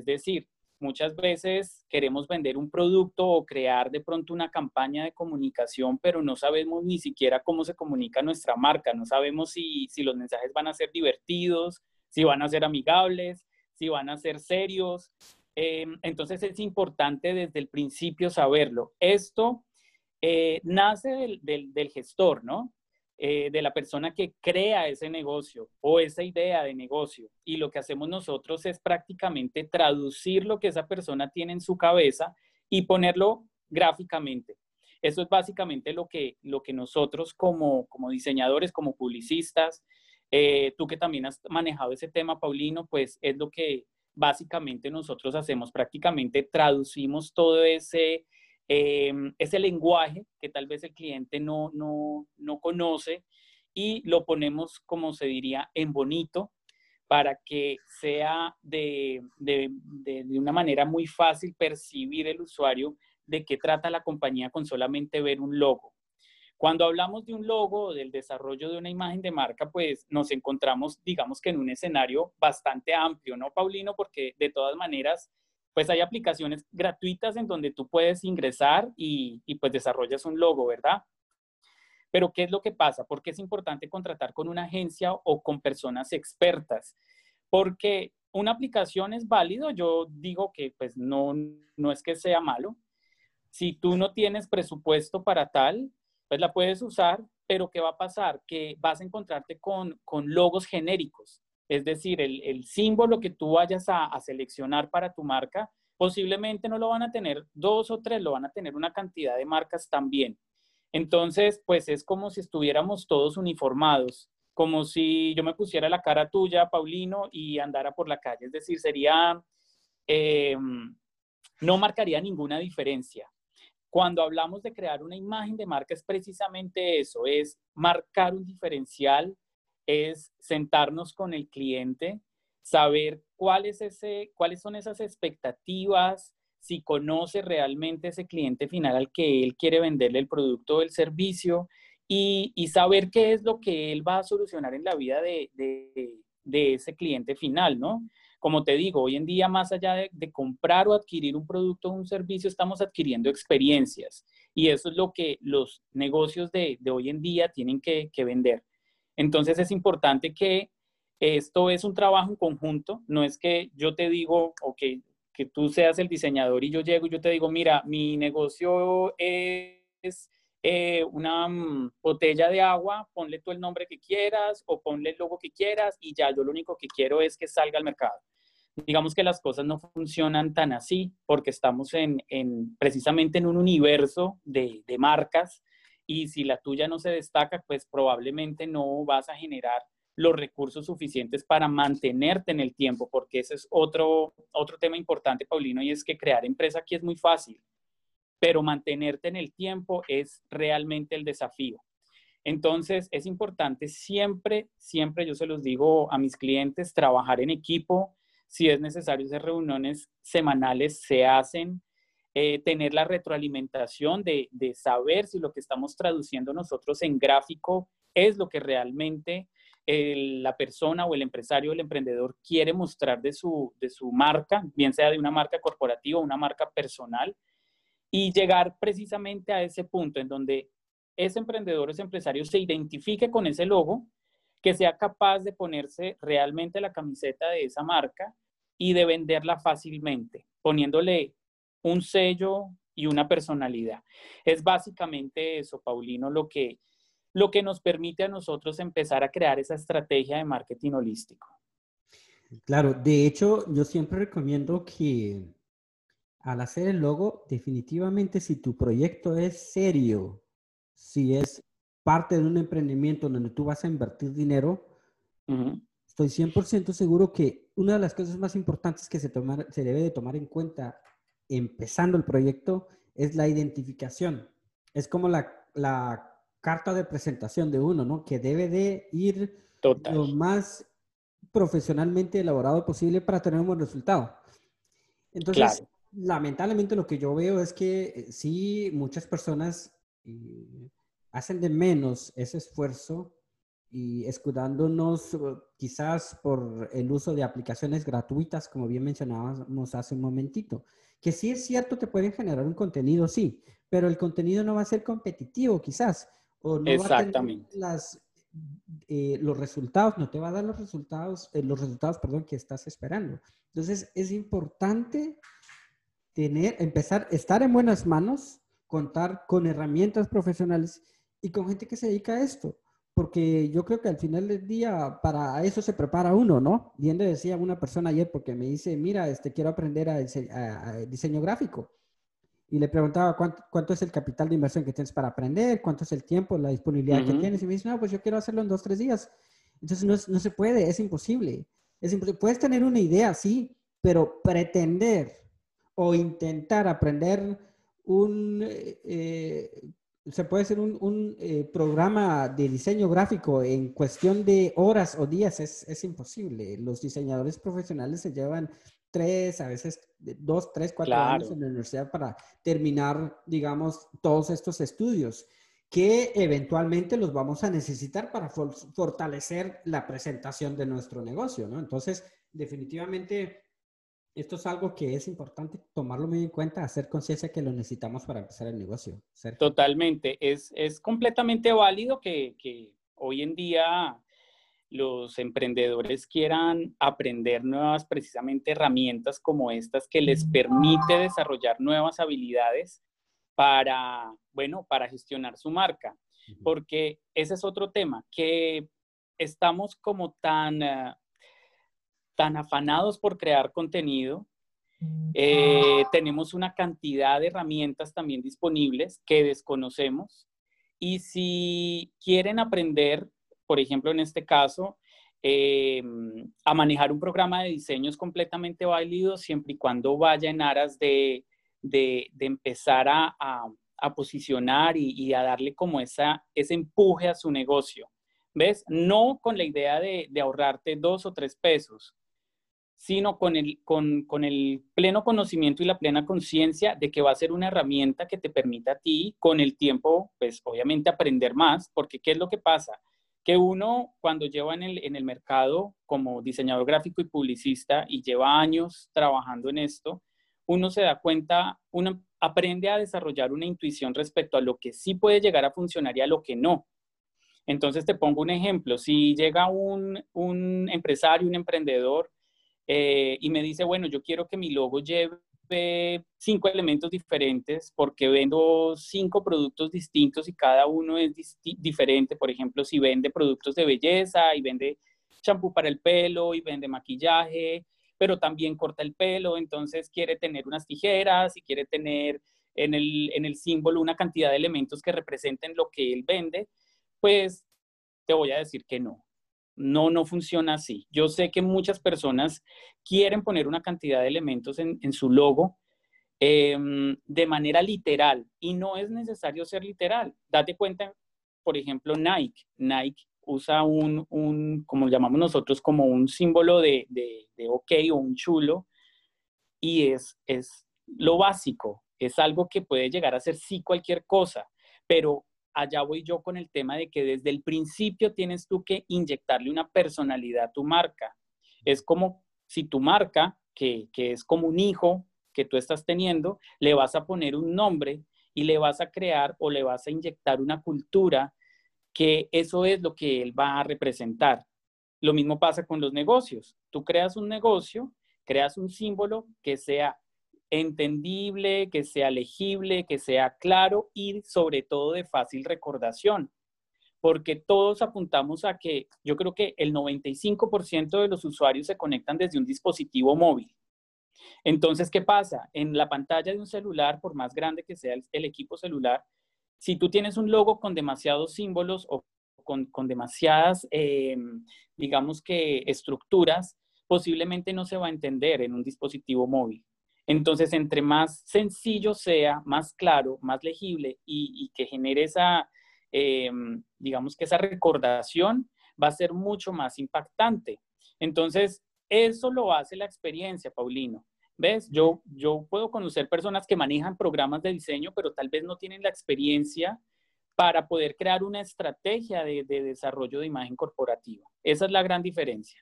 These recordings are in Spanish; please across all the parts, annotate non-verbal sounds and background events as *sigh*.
Es decir, muchas veces queremos vender un producto o crear de pronto una campaña de comunicación, pero no sabemos ni siquiera cómo se comunica nuestra marca, no sabemos si, si los mensajes van a ser divertidos, si van a ser amigables, si van a ser serios. Eh, entonces es importante desde el principio saberlo. Esto eh, nace del, gestor, ¿no? Eh, de la persona que crea ese negocio o esa idea de negocio. Y lo que hacemos nosotros es prácticamente traducir lo que esa persona tiene en su cabeza y ponerlo gráficamente. Eso es básicamente lo que, lo que nosotros como, como diseñadores, como publicistas, eh, tú que también has manejado ese tema, Paulino, pues es lo que básicamente nosotros hacemos. Prácticamente traducimos todo ese Em, ese lenguaje que tal vez el cliente no, no, no conoce y lo ponemos, como se diría, en bonito para que sea de, de, de, de, una manera muy fácil percibir el usuario de qué trata la compañía con solamente ver un logo. Cuando hablamos de un logo del desarrollo de una imagen de marca, pues nos encontramos, digamos que en un escenario bastante amplio, ¿no, Paulino? Porque de todas maneras, pues hay aplicaciones gratuitas en donde tú puedes ingresar y, pues desarrollas un logo, ¿verdad? Pero ¿qué es lo que pasa? ¿Por qué es importante contratar con una agencia o con personas expertas? Porque una aplicación es válido, yo digo que pues no, no es que sea malo. Si tú no tienes presupuesto para tal, pues la puedes usar, pero ¿qué va a pasar? Que vas a encontrarte con, con logos genéricos. Es decir, el, símbolo que tú vayas a, seleccionar para tu marca, posiblemente no lo van a tener dos o tres, lo van a tener una cantidad de marcas también. Entonces, pues es como si estuviéramos todos uniformados, como si yo me pusiera la cara tuya, Paulino, y andara por la calle. Es decir, sería, eh, no marcaría ninguna diferencia. Cuando hablamos de crear una imagen de marca es precisamente eso, es marcar un diferencial, es sentarnos con el cliente, saber cuál es ese, cuáles son esas expectativas, si conoce realmente ese cliente final al que él quiere venderle el producto o el servicio y, saber qué es lo que él va a solucionar en la vida de, ese cliente final, ¿no? Como te digo, hoy en día, más allá de, comprar o adquirir un producto o un servicio, estamos adquiriendo experiencias. Y eso es lo que los negocios de, hoy en día tienen que vender. Entonces es importante que esto es un trabajo en conjunto, no es que yo te digo, o que, tú seas el diseñador y yo llego y yo te digo, mira, mi negocio es eh, una mm, botella de agua, ponle tú el nombre que quieras o ponle el logo que quieras y ya, yo lo único que quiero es que salga al mercado. Digamos que las cosas no funcionan tan así porque estamos en, precisamente en un universo de, de marcas y si la tuya no se destaca, pues probablemente no vas a generar los recursos suficientes para mantenerte en el tiempo, porque ese es otro, otro tema importante, Paulino, y es que crear empresa aquí es muy fácil, pero mantenerte en el tiempo es realmente el desafío. Entonces, es importante siempre, siempre, yo se los digo a mis clientes, trabajar en equipo. Si es necesario hacer reuniones semanales, se hacen. Eh, tener la retroalimentación de, saber si lo que estamos traduciendo nosotros en gráfico es lo que realmente la persona o el empresario o el emprendedor quiere mostrar de su, de su marca, bien sea de una marca corporativa o una marca personal, y llegar precisamente a ese punto en donde ese emprendedor o ese empresario se identifique con ese logo, que sea capaz de ponerse realmente la camiseta de esa marca y de venderla fácilmente, poniéndole un sello y una personalidad. Es básicamente eso, Paulino, lo que, lo que nos permite a nosotros empezar a crear esa estrategia de marketing holístico. Claro, de hecho, yo siempre recomiendo que al hacer el logo, definitivamente si tu proyecto es serio, si es parte de un emprendimiento donde tú vas a invertir dinero, estoy 100% seguro que una de las cosas más importantes que se, tomar, se debe de tomar en cuenta empezando el proyecto es la identificación. Es como la, carta de presentación de uno, ¿no? Que debe de ir lo más profesionalmente elaborado posible para tener un buen resultado. Entonces, lamentablemente lo que yo veo es que eh, sí, muchas personas eh, hacen de menos ese esfuerzo y escudándonos uh, quizás por el uso de aplicaciones gratuitas, como bien mencionábamos hace un momentito, que sí es cierto que pueden generar un contenido, sí, pero el contenido no va a ser competitivo quizás, o no Exactamente. va a tener las, eh, los resultados, no te va a dar los resultados, eh, los resultados, perdón, que estás esperando. Entonces es importante tener, empezar, estar en buenas manos, contar con herramientas profesionales y con gente que se dedica a esto porque yo creo que al final del día para eso se prepara uno, ¿no? Bien le decía una persona ayer porque me dice, mira, este, quiero aprender a, diseño gráfico. Y le preguntaba ¿cuánto, es el capital de inversión que tienes para aprender, cuánto es el tiempo, la disponibilidad que tienes. Y me dice, no, pues yo quiero hacerlo en dos, tres días. Entonces no, no se puede, es imposible. es imposible. Puedes tener una idea, sí, pero pretender o intentar aprender un, eh, se puede hacer un, eh, programa de diseño gráfico en cuestión de horas o días, es, imposible. Los diseñadores profesionales se llevan tres, a veces dos, tres, cuatro años en la universidad para terminar, digamos, todos estos estudios que eventualmente los vamos a necesitar para fortalecer la presentación de nuestro negocio, ¿no? Entonces, definitivamente esto es algo que es importante tomarlo muy en cuenta, hacer conciencia que lo necesitamos para empezar el negocio. Totalmente. Es, es completamente válido que, que, hoy en día los emprendedores quieran aprender nuevas, precisamente herramientas como estas que les permite desarrollar nuevas habilidades para, bueno, para gestionar su marca. Porque ese es otro tema, que estamos como tan... Uh, tan afanados por crear contenido. Eh, tenemos una cantidad de herramientas también disponibles que desconocemos. Y si quieren aprender, por ejemplo, en este caso, eh, a manejar un programa de diseño es completamente válido siempre y cuando vaya en aras de, de, empezar a, a, posicionar y, y, a darle como esa, ese empuje a su negocio. ¿Ves? No con la idea de, de ahorrarte dos o tres pesos, sino con el, con, con el pleno conocimiento y la plena conciencia de que va a ser una herramienta que te permita a ti, con el tiempo, pues obviamente aprender más, porque ¿qué es lo que pasa? Que uno cuando lleva en el, en el mercado como diseñador gráfico y publicista y lleva años trabajando en esto, uno se da cuenta, uno aprende a desarrollar una intuición respecto a lo que sí puede llegar a funcionar y a lo que no. Entonces te pongo un ejemplo, si llega un, un empresario, un emprendedor, eh, y me dice, bueno, yo quiero que mi logo lleve cinco elementos diferentes porque vendo cinco productos distintos y cada uno es diferente. Por ejemplo, si vende productos de belleza y vende champú para el pelo y vende maquillaje, pero también corta el pelo, entonces quiere tener unas tijeras y quiere tener en el, en el símbolo una cantidad de elementos que representen lo que él vende, pues te voy a decir que no. No, no funciona así. Yo sé que muchas personas quieren poner una cantidad de elementos en, su logo em, de manera literal y no es necesario ser literal. Date cuenta, por ejemplo, Nike. Nike usa un, un como llamamos nosotros, como un símbolo de, de, de ok o un chulo y es, es lo básico. Es algo que puede llegar a ser sí cualquier cosa, pero allá voy yo con el tema de que desde el principio tienes tú que inyectarle una personalidad a tu marca. Es como si tu marca, que, es como un hijo que tú estás teniendo, le vas a poner un nombre y le vas a crear o le vas a inyectar una cultura que eso es lo que él va a representar. Lo mismo pasa con los negocios. Tú creas un negocio, creas un símbolo que sea entendible, que sea legible, que sea claro y sobre todo de fácil recordación. Porque todos apuntamos a que yo creo que el 95% de los usuarios se conectan desde un dispositivo móvil. Entonces, ¿qué pasa? En la pantalla de un celular, por más grande que sea el, equipo celular, si tú tienes un logo con demasiados símbolos o con, demasiadas, eh, digamos que, estructuras, posiblemente no se va a entender en un dispositivo móvil. Entonces, entre más sencillo sea, más claro, más legible y, que genere esa, em, digamos que esa recordación, va a ser mucho más impactante. Entonces, eso lo hace la experiencia, Paulino. ¿Ves? Yo, yo puedo conocer personas que manejan programas de diseño, pero tal vez no tienen la experiencia para poder crear una estrategia de desarrollo de imagen corporativa. Esa es la gran diferencia.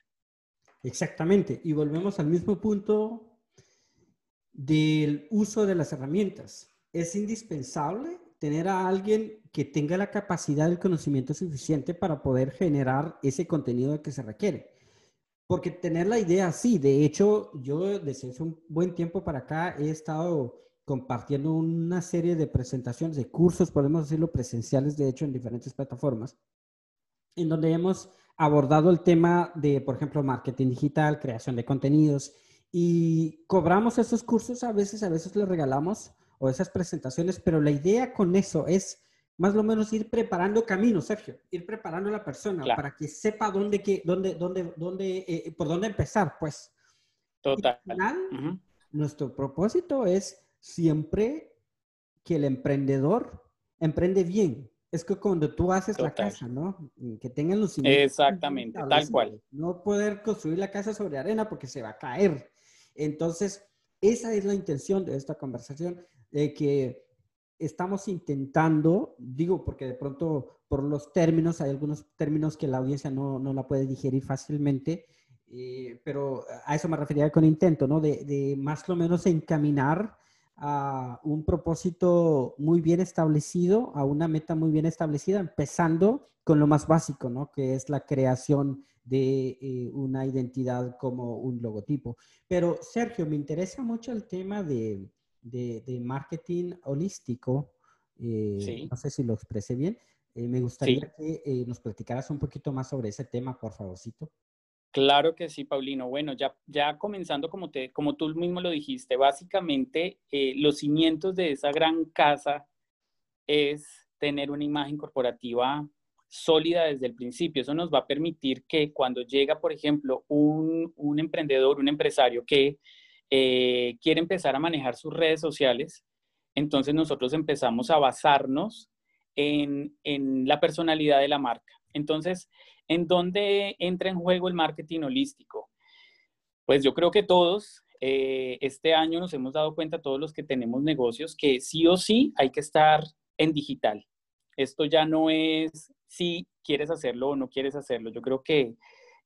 Exactamente. Y volvemos al mismo punto del uso de las herramientas. Es indispensable tener a alguien que tenga la capacidad del conocimiento suficiente para poder generar ese contenido que se requiere. Porque tener la idea, sí, de hecho, yo desde hace un buen tiempo para acá he estado compartiendo una serie de presentaciones, de cursos, podemos decirlo, presenciales, de hecho, en diferentes plataformas, en donde hemos abordado el tema de, por ejemplo, marketing digital, creación de contenidos, y cobramos esos cursos a veces, a veces los regalamos o esas presentaciones, pero la idea con eso es más o menos ir preparando camino, Sergio, ir preparando a la persona para que sepa dónde, que, dónde, dónde, dónde, eh, por dónde empezar, pues. Total. Nuestro propósito es siempre que el emprendedor emprende bien. Es que cuando tú haces la casa, ¿no? Que tengan los Exactamente, tal cual. No poder construir la casa sobre arena porque se va a caer. Entonces, esa es la intención de esta conversación, de que estamos intentando, digo porque de pronto por los términos, hay algunos términos que la audiencia no, no la puede digerir fácilmente, eh, pero a eso me refería con intento, ¿no? De, de, más o menos encaminar a un propósito muy bien establecido, a una meta muy bien establecida, empezando con lo más básico, ¿no? Que es la creación de eh, una identidad como un logotipo. Pero Sergio, me interesa mucho el tema de, de, marketing holístico. Eh, no sé si lo expresé bien. Eh, me gustaría que nos platicaras un poquito más sobre ese tema, por favorcito. Claro que sí, Paulino. Bueno, ya, ya comenzando como, te, como tú mismo lo dijiste, básicamente los cimientos de esa gran casa es tener una imagen corporativa sólida desde el principio. Eso nos va a permitir que cuando llega, por ejemplo, un, emprendedor, un empresario que eh, quiere empezar a manejar sus redes sociales, entonces nosotros empezamos a basarnos en, la personalidad de la marca. Entonces, ¿en dónde entra en juego el marketing holístico? Pues yo creo que todos, eh, este año nos hemos dado cuenta, todos los que tenemos negocios, que sí o sí hay que estar en digital. Esto ya no es si quieres hacerlo o no quieres hacerlo. Yo creo que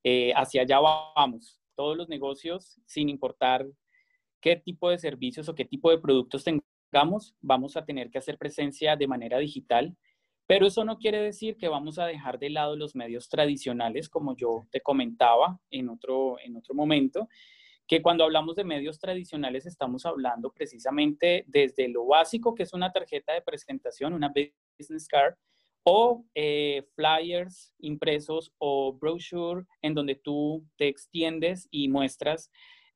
eh, hacia allá vamos. Todos los negocios, sin importar qué tipo de servicios o qué tipo de productos tengamos, vamos a tener que hacer presencia de manera digital. Pero eso no quiere decir que vamos a dejar de lado los medios tradicionales, como yo te comentaba en otro, en otro momento, que cuando hablamos de medios tradicionales estamos hablando precisamente desde lo básico, que es una tarjeta de presentación, una business card, o eh, flyers impresos o brochure en donde tú te extiendes y muestras,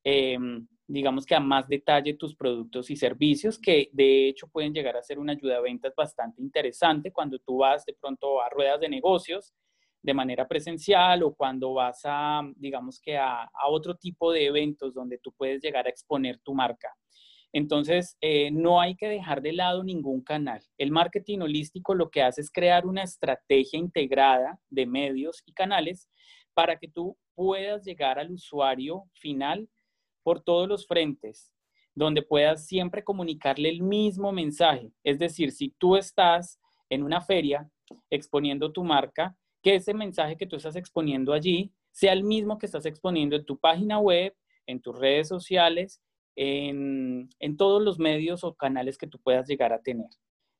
em, digamos que a más detalle tus productos y servicios, que de hecho pueden llegar a ser una ayuda a ventas bastante interesante cuando tú vas de pronto a ruedas de negocios de manera presencial o cuando vas a, digamos que a, a otro tipo de eventos donde tú puedes llegar a exponer tu marca. Entonces, eh, no hay que dejar de lado ningún canal. El marketing holístico lo que hace es crear una estrategia integrada de medios y canales para que tú puedas llegar al usuario final por todos los frentes, donde puedas siempre comunicarle el mismo mensaje. Es decir, si tú estás en una feria exponiendo tu marca, que ese mensaje que tú estás exponiendo allí sea el mismo que estás exponiendo en tu página web, en tus redes sociales en, todos los medios o canales que tú puedas llegar a tener.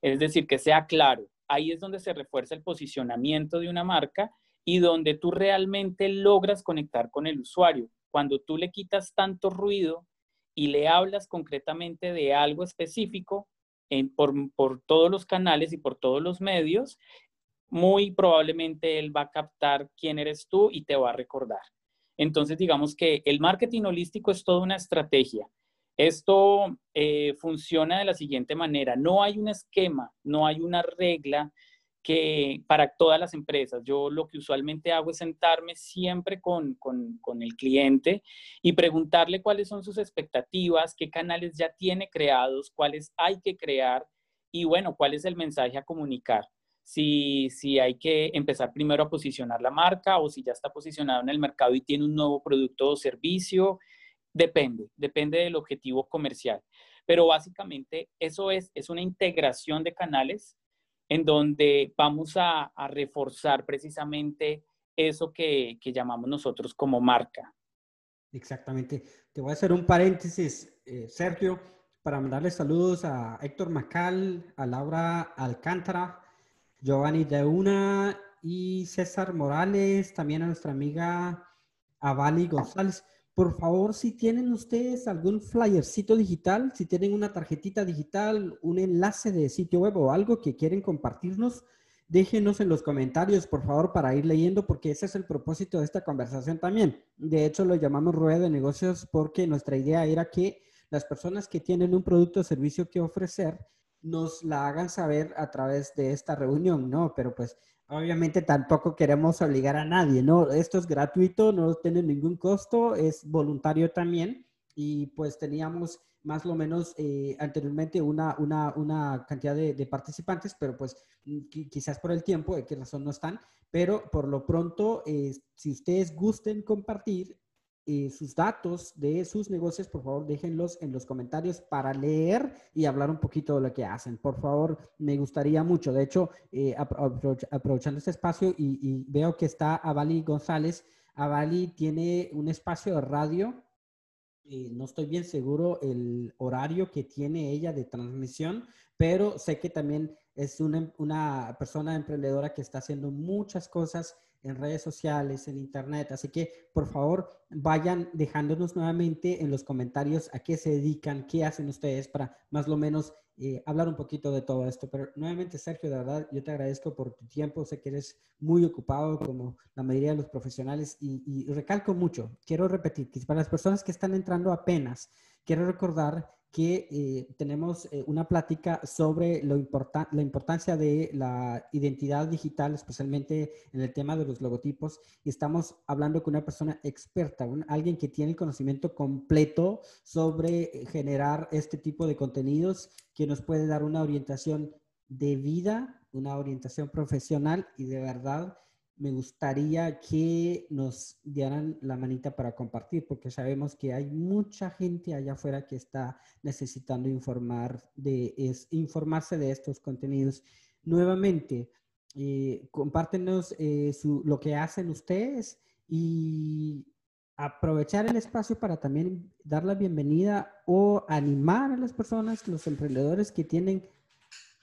Es decir, que sea claro. Ahí es donde se refuerza el posicionamiento de una marca y donde tú realmente logras conectar con el usuario. Cuando tú le quitas tanto ruido y le hablas concretamente de algo específico por, por todos los canales y por todos los medios, muy probablemente él va a captar quién eres tú y te va a recordar. Entonces, digamos que el marketing holístico es toda una estrategia esto eh, funciona de la siguiente manera. No hay un esquema, no hay una regla que para todas las empresas. Yo lo que usualmente hago es sentarme siempre con, con, el cliente y preguntarle cuáles son sus expectativas, qué canales ya tiene creados, cuáles hay que crear y bueno, cuál es el mensaje a comunicar. Si, si hay que empezar primero a posicionar la marca o si ya está posicionado en el mercado y tiene un nuevo producto o servicio, Depende, depende del objetivo comercial. Pero básicamente eso es, es una integración de canales en donde vamos a, reforzar precisamente eso que, llamamos nosotros como marca. Exactamente. Te voy a hacer un paréntesis, eh, Sergio, para mandarle saludos a Héctor Macal, a Laura Alcántara, Giovanni Deuna y César Morales, también a nuestra amiga Avali González. Por favor, si tienen ustedes algún flyercito digital, si tienen una tarjetita digital, un enlace de sitio web o algo que quieren compartirnos, déjenos en los comentarios, por favor, para ir leyendo, porque ese es el propósito de esta conversación también. De hecho, lo llamamos rueda de negocios porque nuestra idea era que las personas que tienen un producto o servicio que ofrecer nos la hagan saber a través de esta reunión, ¿no? Pero pues Obviamente tampoco queremos obligar a nadie, ¿no? Esto es gratuito, no tiene ningún costo, es voluntario también y pues teníamos más o menos eh, anteriormente una, una, una cantidad de, participantes, pero pues quizás por el tiempo, de qué razón no están, pero por lo pronto, eh, si ustedes gusten compartir, eh, sus datos de sus negocios, por favor, déjenlos en los comentarios para leer y hablar un poquito de lo que hacen. Por favor, me gustaría mucho. De hecho, eh, aprovechando este espacio y, veo que está Avali González. Avali tiene un espacio de radio. Eh, no estoy bien seguro el horario que tiene ella de transmisión, pero sé que también es una, una persona emprendedora que está haciendo muchas cosas en redes sociales, en internet. Así que, por favor, vayan dejándonos nuevamente en los comentarios a qué se dedican, qué hacen ustedes para más o menos eh, hablar un poquito de todo esto. Pero nuevamente, Sergio, de verdad, yo te agradezco por tu tiempo. Sé que eres muy ocupado como la mayoría de los profesionales y, y recalco mucho. Quiero repetir que para las personas que están entrando apenas, quiero recordar que eh, tenemos eh, una plática sobre lo la importancia de la identidad digital, especialmente en el tema de los logotipos. Y estamos hablando con una persona experta, alguien que tiene el conocimiento completo sobre generar este tipo de contenidos, que nos puede dar una orientación de vida, una orientación profesional y de verdad me gustaría que nos dieran la manita para compartir, porque sabemos que hay mucha gente allá afuera que está necesitando informar de, es, informarse de estos contenidos. Nuevamente, eh, compártenos eh, lo que hacen ustedes y aprovechar el espacio para también dar la bienvenida o animar a las personas, los emprendedores que tienen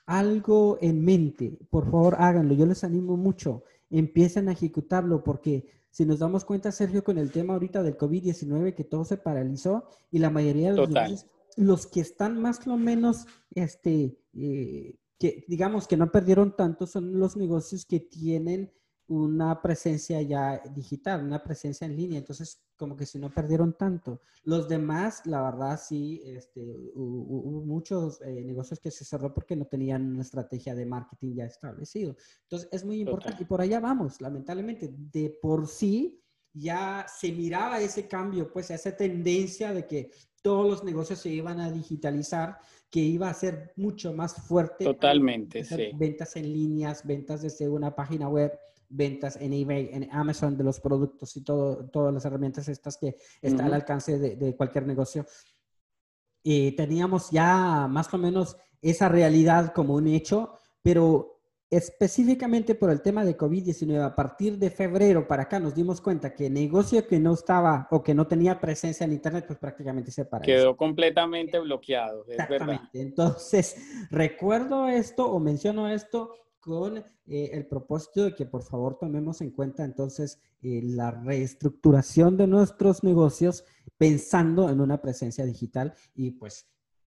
algo en mente. Por favor, háganlo. Yo les animo mucho empiecen a ejecutarlo, porque si nos damos cuenta, Sergio, con el tema ahorita del COVID-19, que todo se paralizó y la mayoría de los negocios, los que están más o menos, este, eh, que digamos que no perdieron tanto, son los negocios que tienen una presencia ya digital, una presencia en línea. Entonces, como que si no perdieron tanto. Los demás, la verdad, sí, este, hubo, muchos eh, negocios que se cerró porque no tenían una estrategia de marketing ya establecido. Entonces, es muy importante. Y por allá vamos, lamentablemente. De por sí, ya se miraba ese cambio, pues esa tendencia de que todos los negocios se iban a digitalizar, que iba a ser mucho más fuerte. Totalmente, sí. Ventas en líneas, ventas desde una página web ventas en eBay, en Amazon de los productos y todo, todas las herramientas estas que están al alcance de, cualquier negocio. Y teníamos ya más o menos esa realidad como un hecho, pero específicamente por el tema de COVID-19, a partir de febrero para acá nos dimos cuenta que negocio que no estaba o que no tenía presencia en Internet, pues prácticamente se paró. Quedó completamente bloqueado, es verdad. Entonces, *laughs* recuerdo esto o menciono esto con eh, el propósito de que por favor tomemos en cuenta entonces eh, la reestructuración de nuestros negocios pensando en una presencia digital y pues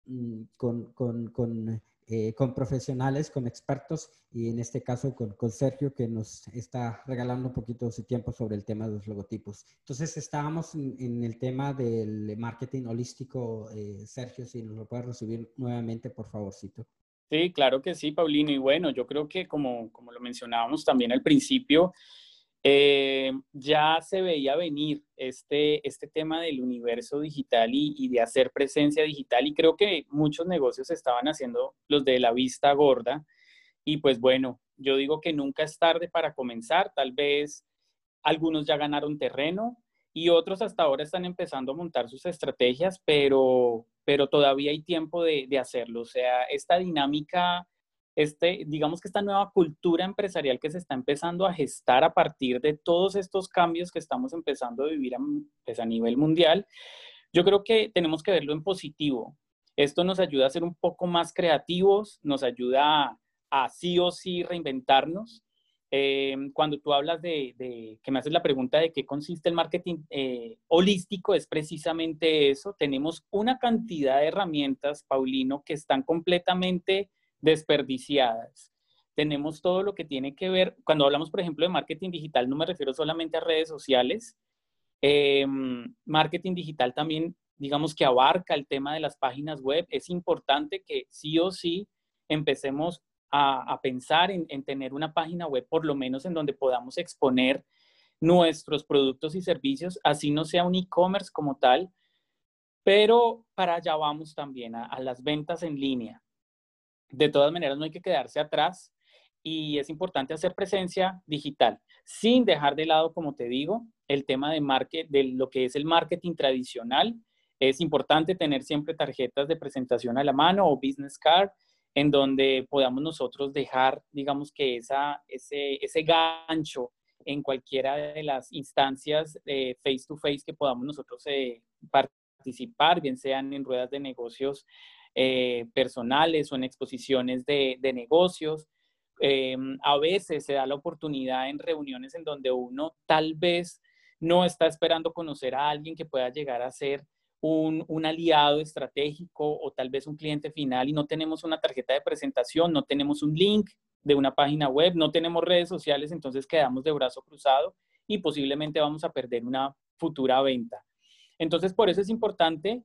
mm, con, con, con, eh, con, profesionales, con expertos y en este caso con, con, Sergio que nos está regalando un poquito de su tiempo sobre el tema de los logotipos. Entonces estábamos en, en el tema del marketing holístico. Sergio, si nos lo puedes recibir nuevamente, por favorcito. Sí, claro que sí, Paulino. Y bueno, yo creo que como, como lo mencionábamos también al principio, eh, ya se veía venir este, este tema del universo digital y, y, de hacer presencia digital y creo que muchos negocios estaban haciendo los de la vista gorda y pues bueno, yo digo que nunca es tarde para comenzar, tal vez algunos ya ganaron terreno y otros hasta ahora están empezando a montar sus estrategias, pero, pero todavía hay tiempo de, hacerlo. O sea, esta dinámica este, digamos que esta nueva cultura empresarial que se está empezando a gestar a partir de todos estos cambios que estamos empezando a vivir a, pues, a nivel mundial, yo creo que tenemos que verlo en positivo. Esto nos ayuda a ser un poco más creativos, nos ayuda a, sí o sí reinventarnos. Eh, cuando tú hablas de, que me haces la pregunta de qué consiste el marketing eh, holístico, es precisamente eso. Tenemos una cantidad de herramientas, Paulino, que están completamente desperdiciadas. Tenemos todo lo que tiene que ver, cuando hablamos, por ejemplo, de marketing digital, no me refiero solamente a redes sociales. Em, marketing digital también, digamos que abarca el tema de las páginas web. Es importante que sí o sí empecemos a, pensar en, en tener una página web, por lo menos en donde podamos exponer nuestros productos y servicios, así no sea un e-commerce como tal, pero para allá vamos también a, las ventas en línea de todas maneras no hay que quedarse atrás y es importante hacer presencia digital, sin dejar de lado, como te digo, el tema de, market, de lo que es el marketing tradicional. Es importante tener siempre tarjetas de presentación a la mano o business card en donde podamos nosotros dejar, digamos que esa, ese, ese gancho en cualquiera de las instancias face to face que podamos nosotros eh, participar, bien sean en ruedas de negocios eh, personales o en exposiciones de, negocios. Eh, a veces se da la oportunidad en reuniones en donde uno tal vez no está esperando conocer a alguien que pueda llegar a ser un, un, aliado estratégico o tal vez un cliente final y no tenemos una tarjeta de presentación, no tenemos un link de una página web, no tenemos redes sociales, entonces quedamos de brazo cruzado y posiblemente vamos a perder una futura venta. Entonces, por eso es importante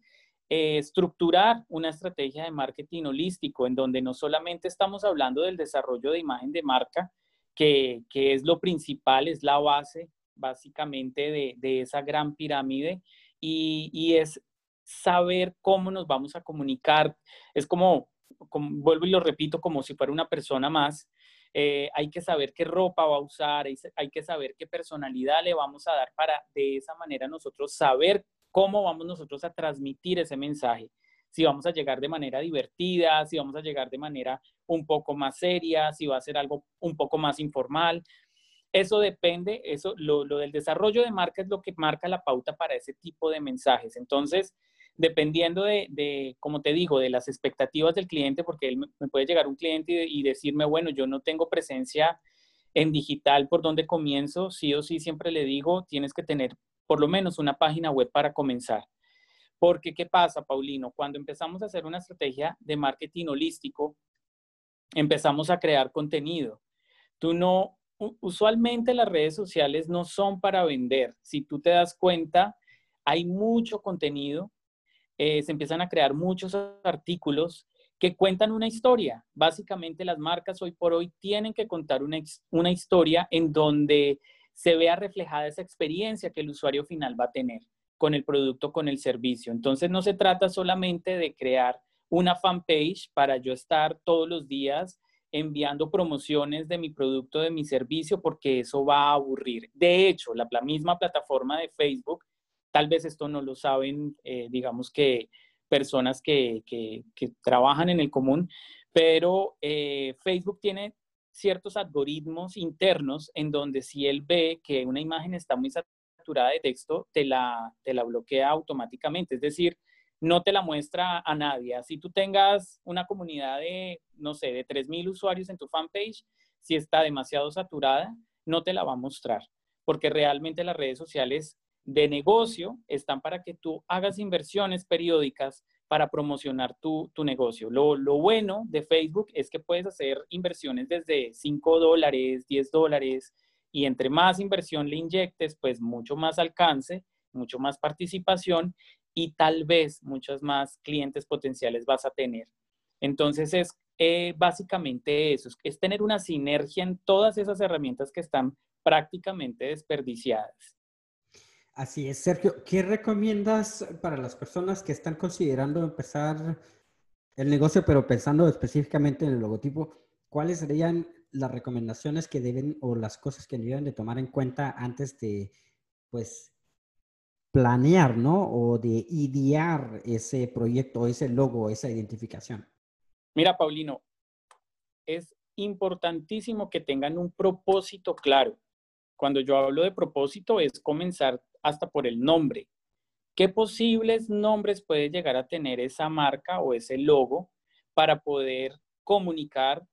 eh, estructurar una estrategia de marketing holístico en donde no solamente estamos hablando del desarrollo de imagen de marca, que, es lo principal, es la base básicamente de, esa gran pirámide y, es saber cómo nos vamos a comunicar. Es como, vuelvo y lo repito, como si fuera una persona más. Eh, hay que saber qué ropa va a usar, hay que saber qué personalidad le vamos a dar para de esa manera nosotros saber cómo vamos nosotros a transmitir ese mensaje. Si vamos a llegar de manera divertida, si vamos a llegar de manera un poco más seria, si va a ser algo un poco más informal. Eso depende, eso, lo, del desarrollo de marca es lo que marca la pauta para ese tipo de mensajes. Entonces, dependiendo de, como te digo, de las expectativas del cliente, porque él me puede llegar un cliente y, y, decirme, bueno, yo no tengo presencia en digital, ¿por dónde comienzo? Sí o sí, siempre le digo, tienes que tener por lo menos una página web para comenzar. Porque, ¿qué pasa, Paulino? Cuando empezamos a hacer una estrategia de marketing holístico, empezamos a crear contenido. Tú no, usualmente las redes sociales no son para vender. Si tú te das cuenta, hay mucho contenido, eh, se empiezan a crear muchos artículos que cuentan una historia. Básicamente las marcas hoy por hoy tienen que contar una, una historia en donde se vea reflejada esa experiencia que el usuario final va a tener con el producto, con el servicio. Entonces no se trata solamente de crear una fanpage para yo estar todos los días enviando promociones de mi producto, de mi servicio, porque eso va a aburrir. De hecho, la, misma plataforma de Facebook, tal vez esto no lo saben, eh, digamos que personas que, trabajan en el común, pero eh, Facebook tiene ciertos algoritmos internos en donde si él ve que una imagen está muy saturada de texto, te la, te la bloquea automáticamente. Es decir, no te la muestra a nadie. Así tú tengas una comunidad de, no sé, de 3.000 usuarios en tu fanpage, si está demasiado saturada, no te la va a mostrar, porque realmente las redes sociales de negocio están para que tú hagas inversiones periódicas para promocionar tu, negocio. Lo, bueno de Facebook es que puedes hacer inversiones desde 5 dólares, 10 dólares, y entre más inversión le inyectes, pues mucho más alcance, mucho más participación y tal vez muchos más clientes potenciales vas a tener. Entonces es eh, básicamente eso, es tener una sinergia en todas esas herramientas que están prácticamente desperdiciadas. Así es, Sergio. ¿Qué recomiendas para las personas que están considerando empezar el negocio, pero pensando específicamente en el logotipo? ¿Cuáles serían las recomendaciones que deben o las cosas que deben de tomar en cuenta antes de, pues, planear, ¿no? O de idear ese proyecto, ese logo, esa identificación. Mira, Paulino, es importantísimo que tengan un propósito claro. Cuando yo hablo de propósito es comenzar hasta por el nombre. ¿Qué posibles nombres puede llegar a tener esa marca o ese logo para poder comunicar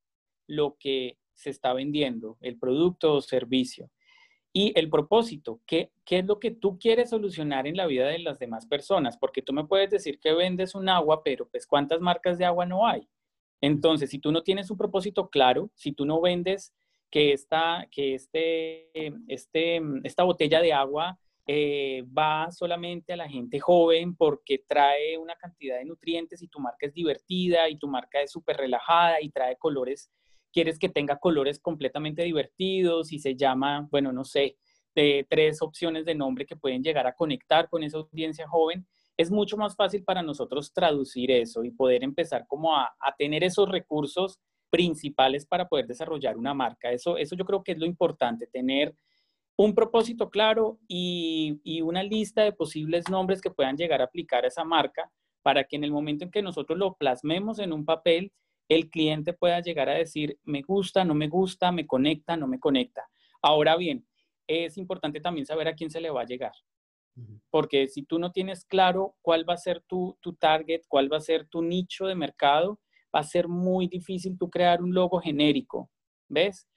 lo que se está vendiendo, el producto o servicio? Y el propósito, ¿qué, ¿qué es lo que tú quieres solucionar en la vida de las demás personas? Porque tú me puedes decir que vendes un agua, pero pues ¿cuántas marcas de agua no hay? Entonces, si tú no tienes un propósito claro, si tú no vendes que esta, que este, este, esta botella de agua eh, va solamente a la gente joven porque trae una cantidad de nutrientes y tu marca es divertida y tu marca es súper relajada y trae colores, quieres que tenga colores completamente divertidos y se llama, bueno, no sé, de tres opciones de nombre que pueden llegar a conectar con esa audiencia joven, es mucho más fácil para nosotros traducir eso y poder empezar como a, tener esos recursos principales para poder desarrollar una marca. Eso, eso yo creo que es lo importante, tener un propósito claro y, y, una lista de posibles nombres que puedan llegar a aplicar a esa marca para que en el momento en que nosotros lo plasmemos en un papel, el cliente pueda llegar a decir, me gusta, no me gusta, me conecta, no me conecta. Ahora bien, es importante también saber a quién se le va a llegar. Porque si tú no tienes claro cuál va a ser tu, tu target, cuál va a ser tu nicho de mercado, va a ser muy difícil tú crear un logo genérico, ¿ves?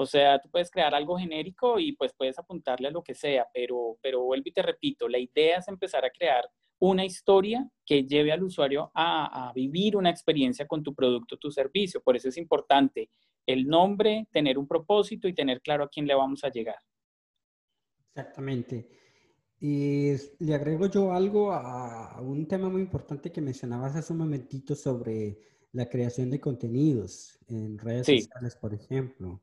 O sea, tú puedes crear algo genérico y pues puedes apuntarle a lo que sea, pero, pero vuelvo y te repito, la idea es empezar a crear una historia que lleve al usuario a, a vivir una experiencia con tu producto, tu servicio. Por eso es importante el nombre, tener un propósito y tener claro a quién le vamos a llegar. Exactamente. Y le agrego yo algo a un tema muy importante que mencionabas hace un momentito sobre la creación de contenidos en redes sociales, por ejemplo.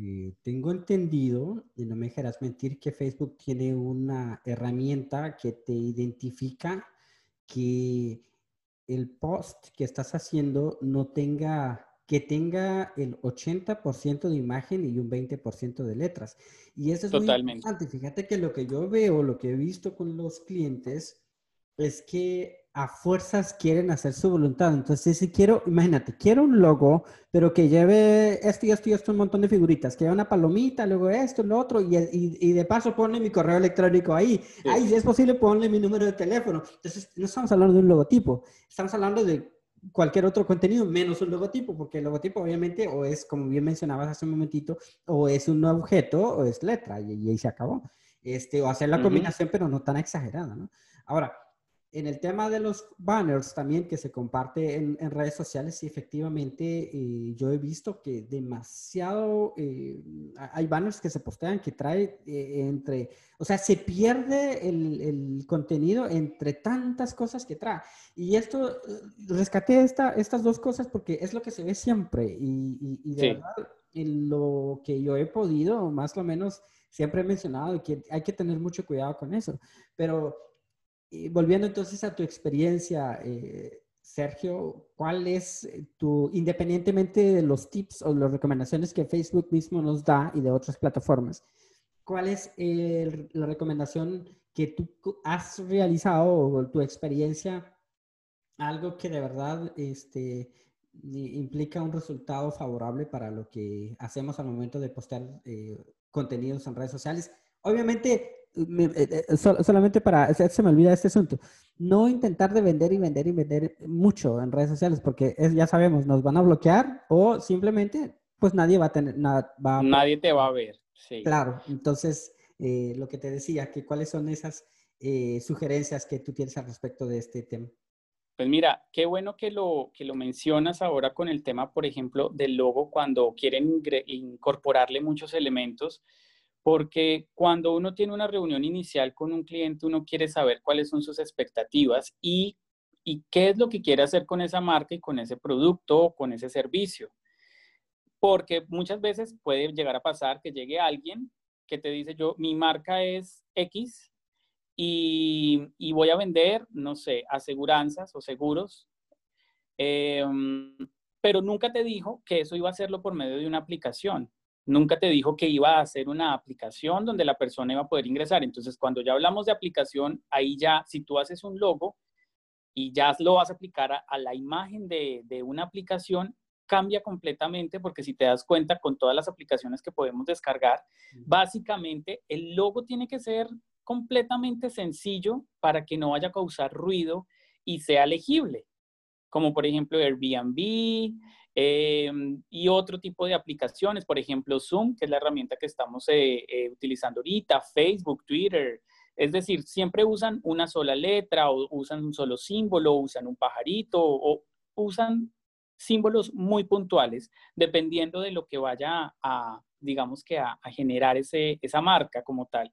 Eh, tengo entendido, y no me dejarás mentir, que Facebook tiene una herramienta que te identifica que el post que estás haciendo no tenga que tenga el 80% de imagen y un 20% de letras. Y eso es Totalmente. muy importante. Fíjate que lo que yo veo, lo que he visto con los clientes, es que a fuerzas quieren hacer su voluntad. Entonces, si quiero, imagínate, quiero un logo, pero que lleve esto y esto y esto, un montón de figuritas, que lleve una palomita, luego esto, lo otro, y, y, de paso ponle mi correo electrónico ahí. Ahí, si es posible, ponle mi número de teléfono. Entonces, no estamos hablando de un logotipo, estamos hablando de cualquier otro contenido menos un logotipo, porque el logotipo obviamente o es, como bien mencionabas hace un momentito, o es un objeto o es letra y, ahí se acabó. Este, o hacer la combinación, pero no tan exagerada, ¿no? Ahora, en el tema de los banners también que se comparte en, redes sociales, sí, efectivamente, eh, yo he visto que demasiado, eh, hay banners que se postean que trae eh, entre, o sea, se pierde el, contenido entre tantas cosas que trae. Y esto, rescaté esta, estas dos cosas porque es lo que se ve siempre y, y, de verdad, en lo que yo he podido, más o menos, siempre he mencionado que hay que tener mucho cuidado con eso, pero y volviendo entonces a tu experiencia, eh, Sergio, ¿cuál es eh, tu, independientemente de los tips o las recomendaciones que Facebook mismo nos da y de otras plataformas, cuál es la recomendación que tú has realizado o tu experiencia, algo que de verdad este, implica un resultado favorable para lo que hacemos al momento de postear eh, contenidos en redes sociales? Obviamente, eh, eh, solamente para, se me olvida este asunto, no intentar de vender y vender y vender mucho en redes sociales, porque es, ya sabemos, nos van a bloquear o simplemente, pues nadie va a tener, nada, va nadie te va a ver. Sí. Claro, entonces, eh, lo que te decía, que cuáles son esas sugerencias que tú tienes al respecto de este tema. Pues mira, qué bueno que lo, que lo mencionas ahora con el tema, por ejemplo, del logo, cuando quieren incorporarle muchos elementos porque cuando uno tiene una reunión inicial con un cliente, uno quiere saber cuáles son sus expectativas y, qué es lo que quiere hacer con esa marca y con ese producto o con ese servicio. Porque muchas veces puede llegar a pasar que llegue alguien que te dice, yo, mi marca es X y, y voy a vender, no sé, aseguranzas o seguros, em, pero nunca te dijo que eso iba a hacerlo por medio de una aplicación nunca te dijo que iba a hacer una aplicación donde la persona iba a poder ingresar. Entonces, cuando ya hablamos de aplicación, ahí ya, si tú haces un logo y ya lo vas a aplicar a, la imagen de, una aplicación, cambia completamente porque si te das cuenta con todas las aplicaciones que podemos descargar, básicamente el logo tiene que ser completamente sencillo para que no vaya a causar ruido y sea legible, como por ejemplo Airbnb em, y otro tipo de aplicaciones, por ejemplo Zoom, que es la herramienta que estamos eh, eh, utilizando ahorita, Facebook, Twitter, es decir, siempre usan una sola letra o usan un solo símbolo, usan un pajarito o usan símbolos muy puntuales dependiendo de lo que vaya a, digamos que a, generar ese, esa marca como tal.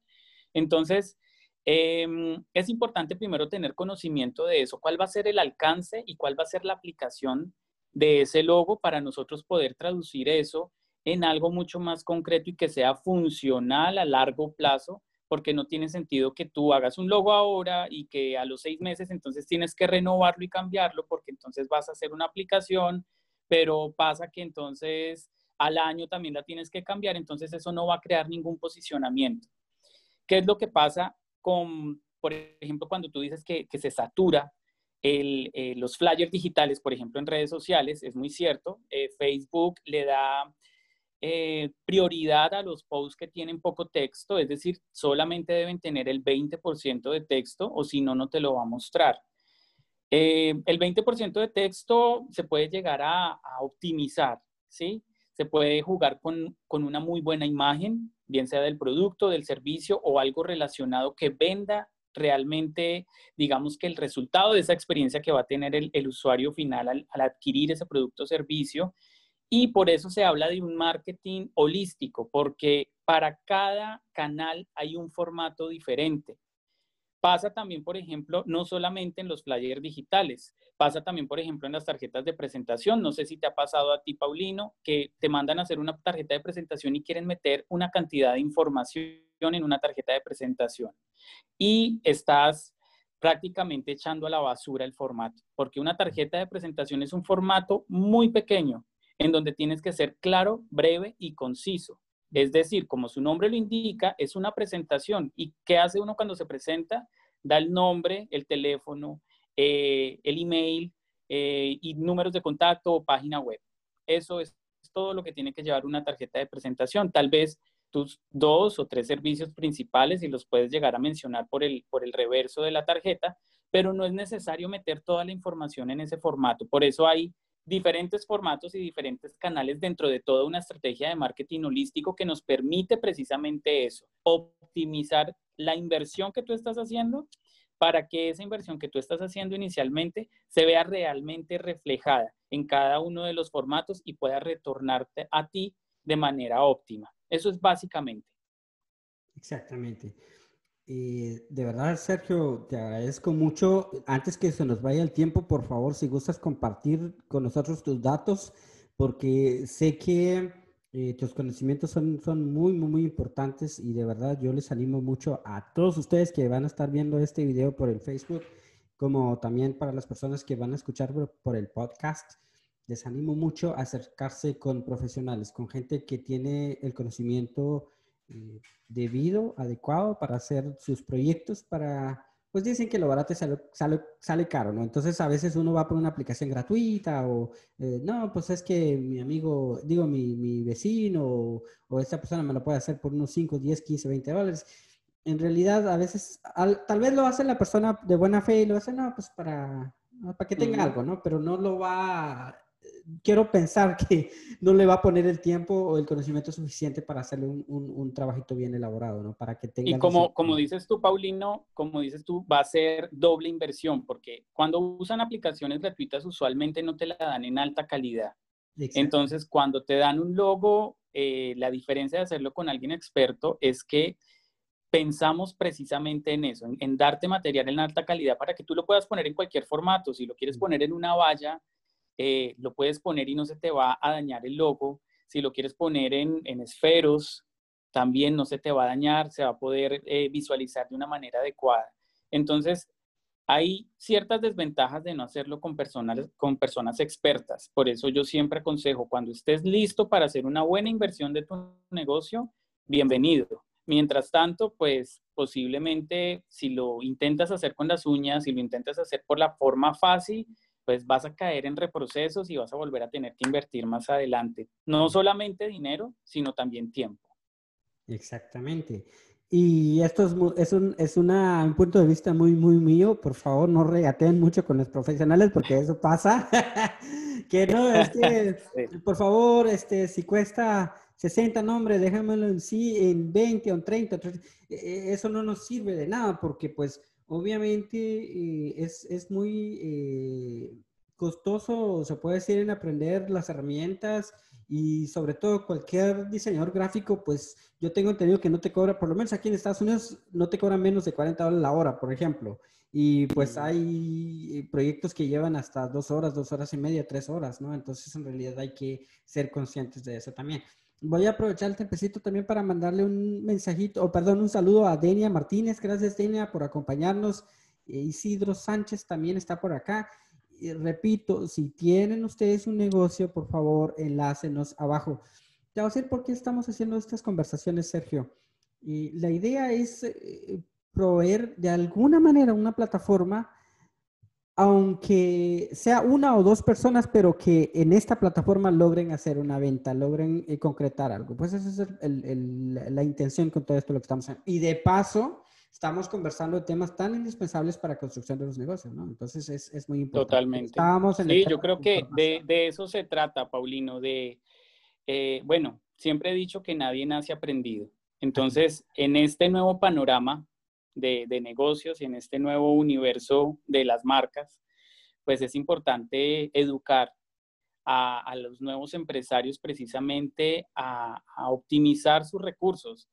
Entonces, em, es importante primero tener conocimiento de eso, cuál va a ser el alcance y cuál va a ser la aplicación de ese logo para nosotros poder traducir eso en algo mucho más concreto y que sea funcional a largo plazo porque no tiene sentido que tú hagas un logo ahora y que a los seis meses entonces tienes que renovarlo y cambiarlo porque entonces vas a hacer una aplicación, pero pasa que entonces al año también la tienes que cambiar, entonces eso no va a crear ningún posicionamiento. ¿Qué es lo que pasa con, por ejemplo, cuando tú dices que, se satura eh, los flyers digitales, por ejemplo, en redes sociales? Es muy cierto, eh, Facebook le da eh, prioridad a los posts que tienen poco texto, es decir, solamente deben tener el 20% de texto o si no, no te lo va a mostrar. El 20% de texto se puede llegar a, optimizar, ¿sí? Se puede jugar con, con, una muy buena imagen, bien sea del producto, del servicio o algo relacionado que venda realmente, digamos que el resultado de esa experiencia que va a tener el, usuario final al, al adquirir ese producto o servicio y por eso se habla de un marketing holístico, porque para cada canal hay un formato diferente. Pasa también, por ejemplo, no solamente en los flyers digitales, pasa también, por ejemplo, en las tarjetas de presentación. No sé si te ha pasado a ti, Paulino, que te mandan a hacer una tarjeta de presentación y quieren meter una cantidad de información en una tarjeta de presentación. Y estás prácticamente echando a la basura el formato, porque una tarjeta de presentación es un formato muy pequeño, en donde tienes que ser claro, breve y conciso. Es decir, como su nombre lo indica, es una presentación. ¿Y qué hace uno cuando se presenta? Da el nombre, el teléfono, eh, el email eh, y números de contacto o página web. Eso es todo lo que tiene que llevar una tarjeta de presentación. Tal vez tus dos o tres servicios principales y los puedes llegar a mencionar por el, por el reverso de la tarjeta, pero no es necesario meter toda la información en ese formato. Por eso hay diferentes formatos y diferentes canales dentro de toda una estrategia de marketing holístico que nos permite precisamente eso, optimizar la inversión que tú estás haciendo para que esa inversión que tú estás haciendo inicialmente se vea realmente reflejada en cada uno de los formatos y pueda retornarte a ti de manera óptima. Eso es básicamente. Exactamente. Y de verdad, Sergio, te agradezco mucho. Antes que se nos vaya el tiempo, por favor, si gustas compartir con nosotros tus datos, porque sé que eh, tus conocimientos son, son muy, muy, muy importantes y de verdad yo les animo mucho a todos ustedes que van a estar viendo este video por el Facebook, como también para las personas que van a escuchar por el podcast. Les animo mucho a acercarse con profesionales, con gente que tiene el conocimiento eh, debido, adecuado para hacer sus proyectos, para, pues dicen que lo barato sale, sale, sale caro, ¿no? Entonces a veces uno va por una aplicación gratuita o, eh, no, pues es que mi amigo, digo, mi, mi vecino o, o, esta persona me lo puede hacer por unos 5, 10, 15, 20 dólares. En realidad, a veces, tal vez lo hace la persona de buena fe y lo hace, no, pues para, para que tenga algo, ¿no? Pero no lo va quiero pensar que *laughs* no le va a poner el tiempo o el conocimiento suficiente para hacerle un, un, trabajito bien elaborado, ¿no? Para que tenga... Y como, como dices tú, Paulino, como dices tú, va a ser doble inversión, porque cuando usan aplicaciones gratuitas usualmente no te la dan en alta calidad. Entonces, cuando te dan un logo, eh, la diferencia de hacerlo con alguien experto es que pensamos precisamente en eso, en, en, darte material en alta calidad para que tú lo puedas poner en cualquier formato. Si lo quieres poner en una valla, eh, lo puedes poner y no se te va a dañar el logo. Si lo quieres poner en, esferos, también no se te va a dañar, se va a poder eh, visualizar de una manera adecuada. Entonces, hay ciertas desventajas de no hacerlo con personas, con personas expertas. Por eso yo siempre aconsejo, cuando estés listo para hacer una buena inversión de tu negocio, bienvenido. Mientras tanto, pues posiblemente si lo intentas hacer con las uñas, si lo intentas hacer por la forma fácil, pues vas a caer en reprocesos y vas a volver a tener que invertir más adelante. No solamente dinero, sino también tiempo. Exactamente. Y esto es, es, un, es un punto de vista muy, muy mío. Por favor, no regateen mucho con los profesionales porque eso pasa. *laughs* que no, es que, *laughs* por favor, este, si cuesta 60 nombres, déjamelo en sí, en 20 o en 30. E, e, eso no nos sirve de nada porque, pues, obviamente eh, es, es, muy eh, costoso, se puede decir, en aprender las herramientas y sobre todo cualquier diseñador gráfico, pues yo tengo entendido que no te cobra, por lo menos aquí en Estados Unidos, no te cobran menos de 40 dólares la hora, por ejemplo. Y pues hay proyectos que llevan hasta dos horas, dos horas y media, tres horas, ¿no? Entonces en realidad hay que ser conscientes de eso también. Voy a aprovechar el tempecito también para mandarle un mensajito, o perdón, un saludo a Denia Martínez. Gracias, Denia, por acompañarnos. Isidro Sánchez también está por acá repito, si tienen ustedes un negocio, por favor, enlácenos abajo. Te voy a decir por qué estamos haciendo estas conversaciones, Sergio. Y la idea es eh, proveer de alguna manera una plataforma, aunque sea una o dos personas, pero que en esta plataforma logren hacer una venta, logren eh, concretar algo. Pues esa es la intención con todo esto lo que estamos haciendo. Y de paso, estamos conversando de temas tan indispensables para la construcción de los negocios, ¿no? Entonces es, es muy importante. Totalmente. Estábamos en sí, yo creo que de, de, eso se trata, Paulino, de, eh, bueno, siempre he dicho que nadie nace aprendido. Entonces, en este nuevo panorama de, de negocios y en este nuevo universo de las marcas, pues es importante educar a, a los nuevos empresarios precisamente a, a optimizar sus recursos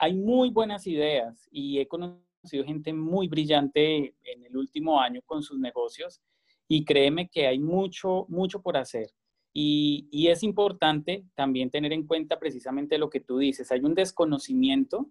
hay muy buenas ideas y he conocido gente muy brillante en el último año con sus negocios y créeme que hay mucho, mucho por hacer. Y, es importante también tener en cuenta precisamente lo que tú dices. Hay un desconocimiento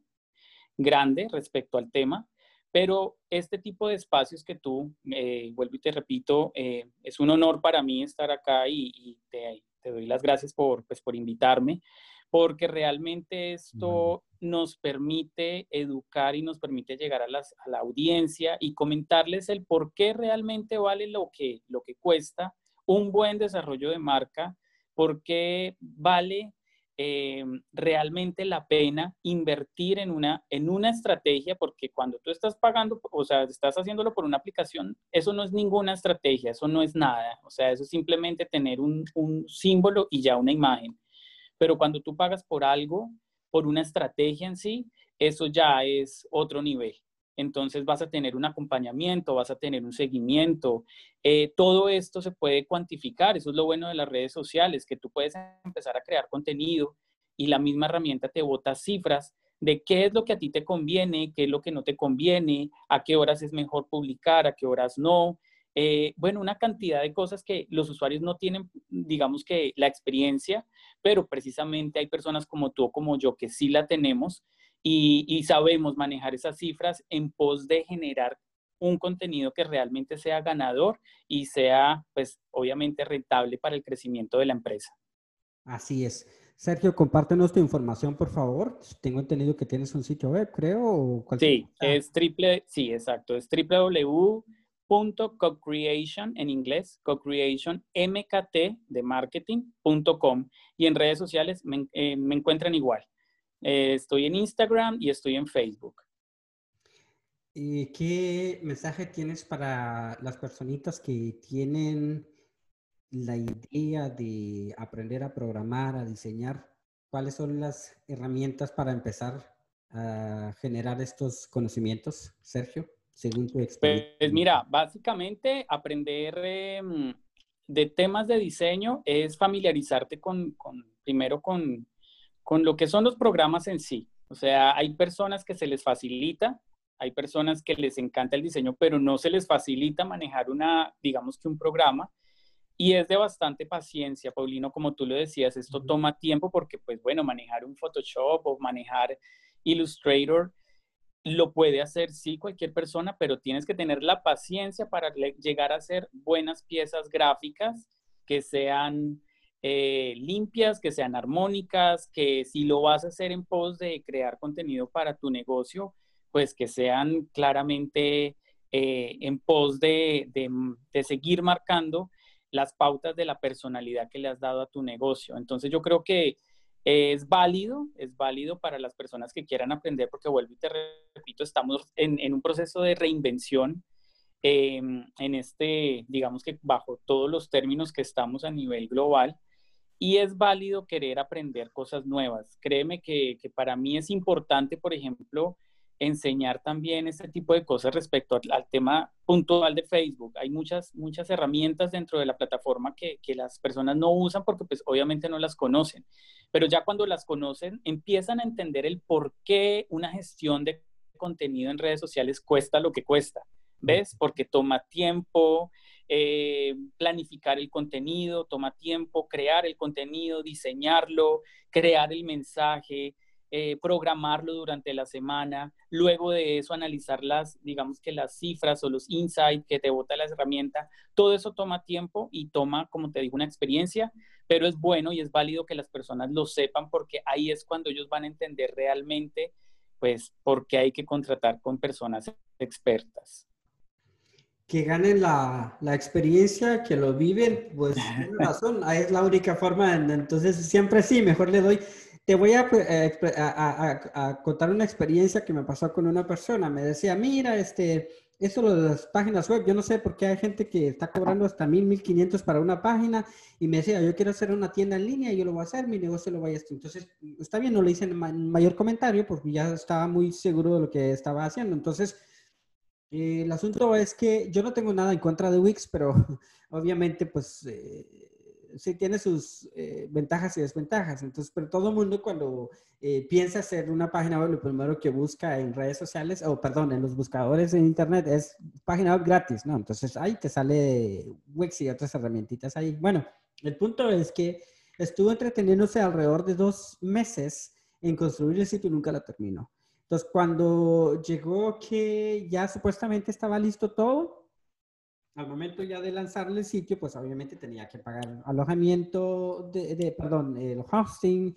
grande respecto al tema, pero este tipo de espacios que tú, eh, vuelvo y te repito, eh, es un honor para mí estar acá y, te, doy las gracias por, pues, por invitarme porque realmente esto nos permite educar y nos permite llegar a, la audiencia y comentarles el por qué realmente vale lo que, lo que cuesta un buen desarrollo de marca, por qué vale eh, realmente la pena invertir en una, en una estrategia, porque cuando tú estás pagando, o sea, estás haciéndolo por una aplicación, eso no es ninguna estrategia, eso no es nada, o sea, eso es simplemente tener un, un símbolo y ya una imagen. Pero cuando tú pagas por algo, por una estrategia en sí, eso ya es otro nivel. Entonces vas a tener un acompañamiento, vas a tener un seguimiento. Eh, todo esto se puede cuantificar. Eso es lo bueno de las redes sociales, que tú puedes empezar a crear contenido y la misma herramienta te bota cifras de qué es lo que a ti te conviene, qué es lo que no te conviene, a qué horas es mejor publicar, a qué horas no. Eh, bueno, una cantidad de cosas que los usuarios no tienen, digamos que la experiencia, pero precisamente hay personas como tú o como yo que sí la tenemos y, sabemos manejar esas cifras en pos de generar un contenido que realmente sea ganador y sea, pues, obviamente rentable para el crecimiento de la empresa. Así es. Sergio, compártenos tu información, por favor. Tengo entendido que tienes un sitio web, creo. sí, es triple, sí, exacto. Es www co-creation en inglés, co-creation mkt de marketing.com y en redes sociales me, eh, encuentran igual. Eh, estoy en Instagram y estoy en Facebook. ¿Y qué mensaje tienes para las personitas que tienen la idea de aprender a programar, a diseñar? ¿Cuáles son las herramientas para empezar a generar estos conocimientos, Sergio? según tu experiencia? Pues mira, básicamente aprender em, de temas de diseño es familiarizarte con, primero con, con lo que son los programas en sí. O sea, hay personas que se les facilita, hay personas que les encanta el diseño, pero no se les facilita manejar una, digamos que un programa. Y es de bastante paciencia, Paulino, como tú lo decías, esto toma tiempo porque, pues bueno, manejar un Photoshop o manejar Illustrator lo puede hacer sí cualquier persona, pero tienes que tener la paciencia para llegar a hacer buenas piezas gráficas que sean eh, limpias, que sean armónicas, que si lo vas a hacer en pos de crear contenido para tu negocio, pues que sean claramente eh, en pos de, de, seguir marcando las pautas de la personalidad que le has dado a tu negocio. Entonces yo creo que es válido, es válido para las personas que quieran aprender, porque vuelvo y te repito, estamos en, en un proceso de reinvención em, en este, digamos que bajo todos los términos que estamos a nivel global, y es válido querer aprender cosas nuevas. Créeme que, que para mí es importante, por ejemplo, enseñar también este tipo de cosas respecto al, tema puntual de Facebook. Hay muchas, muchas herramientas dentro de la plataforma que, que, las personas no usan porque pues obviamente no las conocen, pero ya cuando las conocen empiezan a entender el por qué una gestión de contenido en redes sociales cuesta lo que cuesta. ¿Ves? Porque toma tiempo, eh, planificar el contenido, toma tiempo, crear el contenido, diseñarlo, crear el mensaje, eh, programarlo durante la semana, luego de eso analizar las, digamos que las cifras o los insights que te bota la herramienta, todo eso toma tiempo y toma, como te digo, una experiencia, pero es bueno y es válido que las personas lo sepan porque ahí es cuando ellos van a entender realmente, pues, por qué hay que contratar con personas expertas que ganen la, la, experiencia, que lo viven, pues *laughs* tiene razón, es la única forma, entonces siempre sí, mejor le doy. Te voy eh, a, a, contar una experiencia que me pasó con una persona, me decía, mira, este, eso de las páginas web, yo no sé por qué hay gente que está cobrando hasta mil, mil quinientos para una página y me decía, yo quiero hacer una tienda en línea y yo lo voy a hacer, mi negocio lo voy a hacer. Entonces, está bien, no le hice mayor comentario porque ya estaba muy seguro de lo que estaba haciendo. Entonces, eh, el asunto es que yo no tengo nada en contra de Wix, pero *laughs* obviamente pues eh, sí tiene sus eh, ventajas y desventajas. Entonces, pero todo el mundo cuando piensa hacer una página web, lo primero que busca en redes sociales, o perdón, en los buscadores en internet es página web gratis, ¿no? Entonces ahí te sale Wix y otras herramientitas ahí. Bueno, el punto es que estuvo entreteniéndose alrededor de dos meses en construir el sitio y nunca lo terminó. Entonces, cuando llegó que ya supuestamente estaba listo todo, al momento ya de lanzarle el sitio, pues obviamente tenía que pagar alojamiento, de, perdón, el hosting,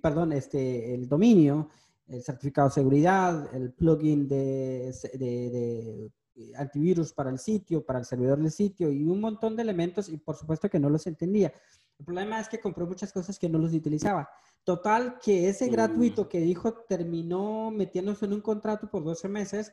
perdón, este, el dominio, el certificado de seguridad, el plugin de, de, antivirus para el sitio, para el servidor del sitio y un montón de elementos y por supuesto que no los entendía. El problema es que compró muchas cosas que no los utilizaba. Total, que ese gratuito que dijo terminó metiéndose en un contrato por 12 meses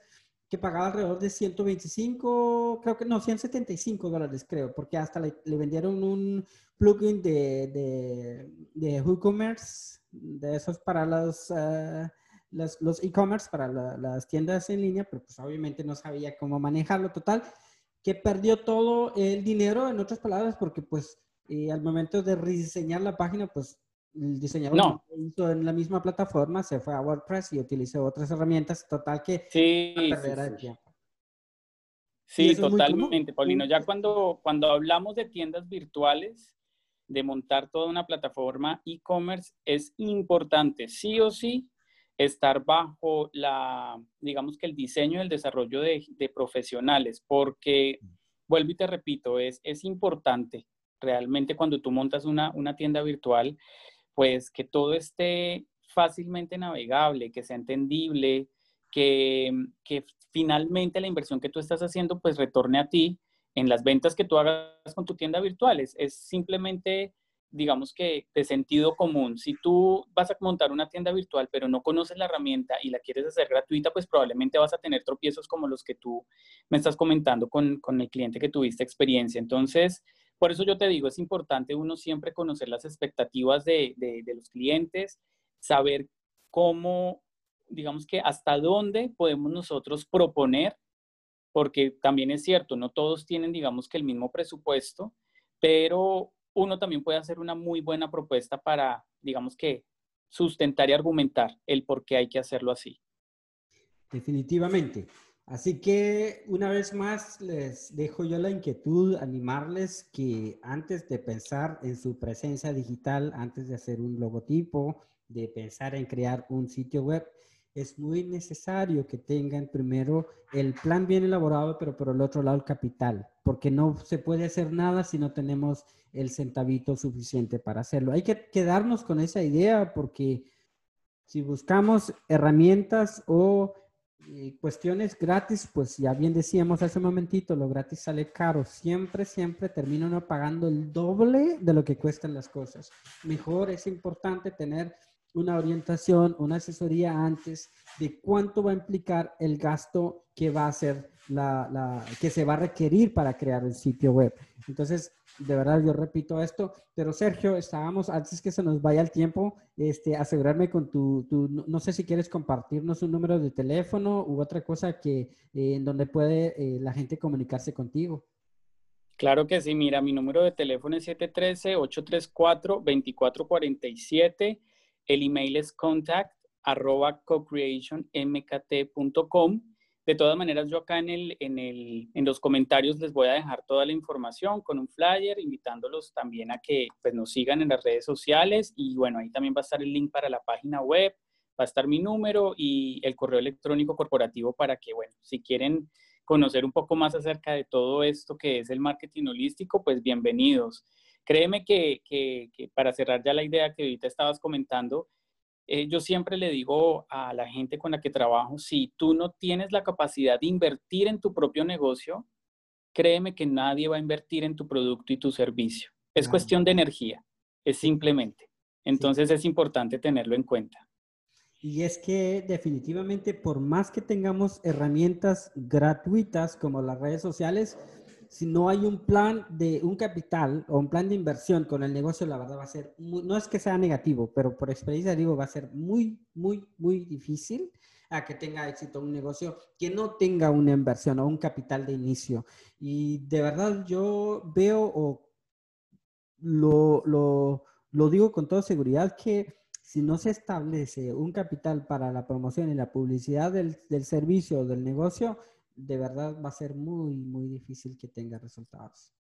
que pagaba alrededor de 125, creo que no, 175 dólares, creo, porque hasta le, vendieron un plugin de, de, de WooCommerce, de esos para los, uh, los, e-commerce, para las tiendas en línea, pero pues obviamente no sabía cómo manejarlo. Total, que perdió todo el dinero, en otras palabras, porque pues eh, al momento de rediseñar la página, pues el diseñador no. hizo en la misma plataforma, se fue a WordPress y utilizó otras herramientas, total que sí, sí, totalmente, Paulino. Ya cuando, cuando hablamos de tiendas virtuales, de montar toda una plataforma e-commerce, es importante, sí o sí, estar bajo la, digamos que el diseño y el desarrollo de, de profesionales, porque, vuelvo y te repito, es, es importante realmente cuando tú montas una, una tienda virtual, pues que todo esté fácilmente navegable, que sea entendible, que, que finalmente la inversión que tú estás haciendo pues retorne a ti en las ventas que tú hagas con tu tienda virtual. Es, simplemente, digamos que de sentido común. Si tú vas a montar una tienda virtual pero no conoces la herramienta y la quieres hacer gratuita, pues probablemente vas a tener tropiezos como los que tú me estás comentando con, con el cliente que tuviste experiencia. Entonces, por eso yo te digo, es importante uno siempre conocer las expectativas de, los clientes, saber cómo, digamos que hasta dónde podemos nosotros proponer, porque también es cierto, no todos tienen, digamos que el mismo presupuesto, pero uno también puede hacer una muy buena propuesta para, digamos que, sustentar y argumentar el por qué hay que hacerlo así. Definitivamente. Así que una vez más les dejo yo la inquietud, animarles que antes de pensar en su presencia digital, antes de hacer un logotipo, de pensar en crear un sitio web, es muy necesario que tengan primero el plan bien elaborado, pero por el otro lado el capital, porque no se puede hacer nada si no tenemos el centavito suficiente para hacerlo. Hay que quedarnos con esa idea porque si buscamos herramientas o eh, cuestiones gratis, pues ya bien decíamos hace un momentito, lo gratis sale caro. Siempre, siempre termina uno pagando el doble de lo que cuestan las cosas. Mejor es importante tener una orientación, una asesoría antes de cuánto va a implicar el gasto que va a ser la, la, que se va a requerir para crear el sitio web. Entonces, de verdad, yo repito esto, pero Sergio, estábamos, antes que se nos vaya el tiempo, este, asegurarme con tu, tu no sé si quieres compartirnos un número de teléfono u otra cosa que, eh, en donde puede eh, la gente comunicarse contigo. Claro que sí, mira, mi número de teléfono es 713-834-2447 el email es contact arroba. De todas maneras, yo acá en, el, en, el, en los comentarios les voy a dejar toda la información con un flyer, invitándolos también a que pues, nos sigan en las redes sociales y bueno, ahí también va a estar el link para la página web, va a estar mi número y el correo electrónico corporativo para que, bueno, si quieren conocer un poco más acerca de todo esto que es el marketing holístico, pues bienvenidos. Créeme que, para cerrar ya la idea que ahorita estabas comentando, eh, yo siempre le digo a la gente con la que trabajo, si tú no tienes la capacidad de invertir en tu propio negocio, créeme que nadie va a invertir en tu producto y tu servicio. Es cuestión de energía, es simplemente. Entonces es importante tenerlo en cuenta. Y es que definitivamente por más que tengamos herramientas gratuitas como las redes sociales, si no hay un plan de un capital o un plan de inversión con el negocio, la verdad va a ser, no es que sea negativo, pero por experiencia digo, va a ser muy, muy, muy difícil a que tenga éxito un negocio que no tenga una inversión o un capital de inicio. Y de verdad yo veo o lo, lo, lo digo con toda seguridad que si no se establece un capital para la promoción y la publicidad del, del servicio o del negocio, de verdad va a ser muy, muy difícil que tenga resultados.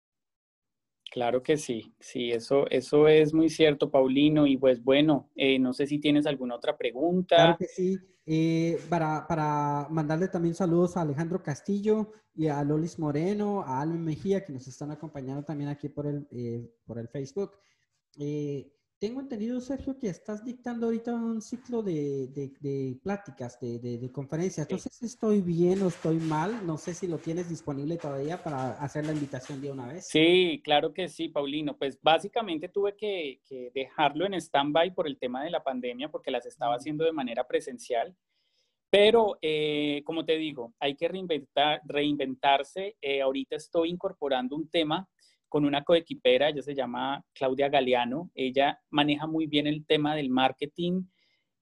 Claro que sí, sí, eso, eso es muy cierto, Paulino. Y pues bueno, eh, no sé si tienes alguna otra pregunta. Claro que sí. Eh, para, para, mandarle también saludos a Alejandro Castillo y a Lolis Moreno, a Alvin Mejía, que nos están acompañando también aquí por el, eh, por el Facebook. Tengo entendido, Sergio, que estás dictando ahorita un ciclo de, de, pláticas, de, de, conferencias. Si estoy bien o estoy mal. No sé si lo tienes disponible todavía para hacer la invitación de una vez. Sí, claro que sí, Paulino. Pues básicamente tuve que, que dejarlo en stand-by por el tema de la pandemia, porque las estaba haciendo de manera presencial. Pero, eh, como te digo, hay que reinventar, reinventarse. Eh, ahorita estoy incorporando un tema con una coequipera, ella se llama Claudia Galeano, ella maneja muy bien el tema del marketing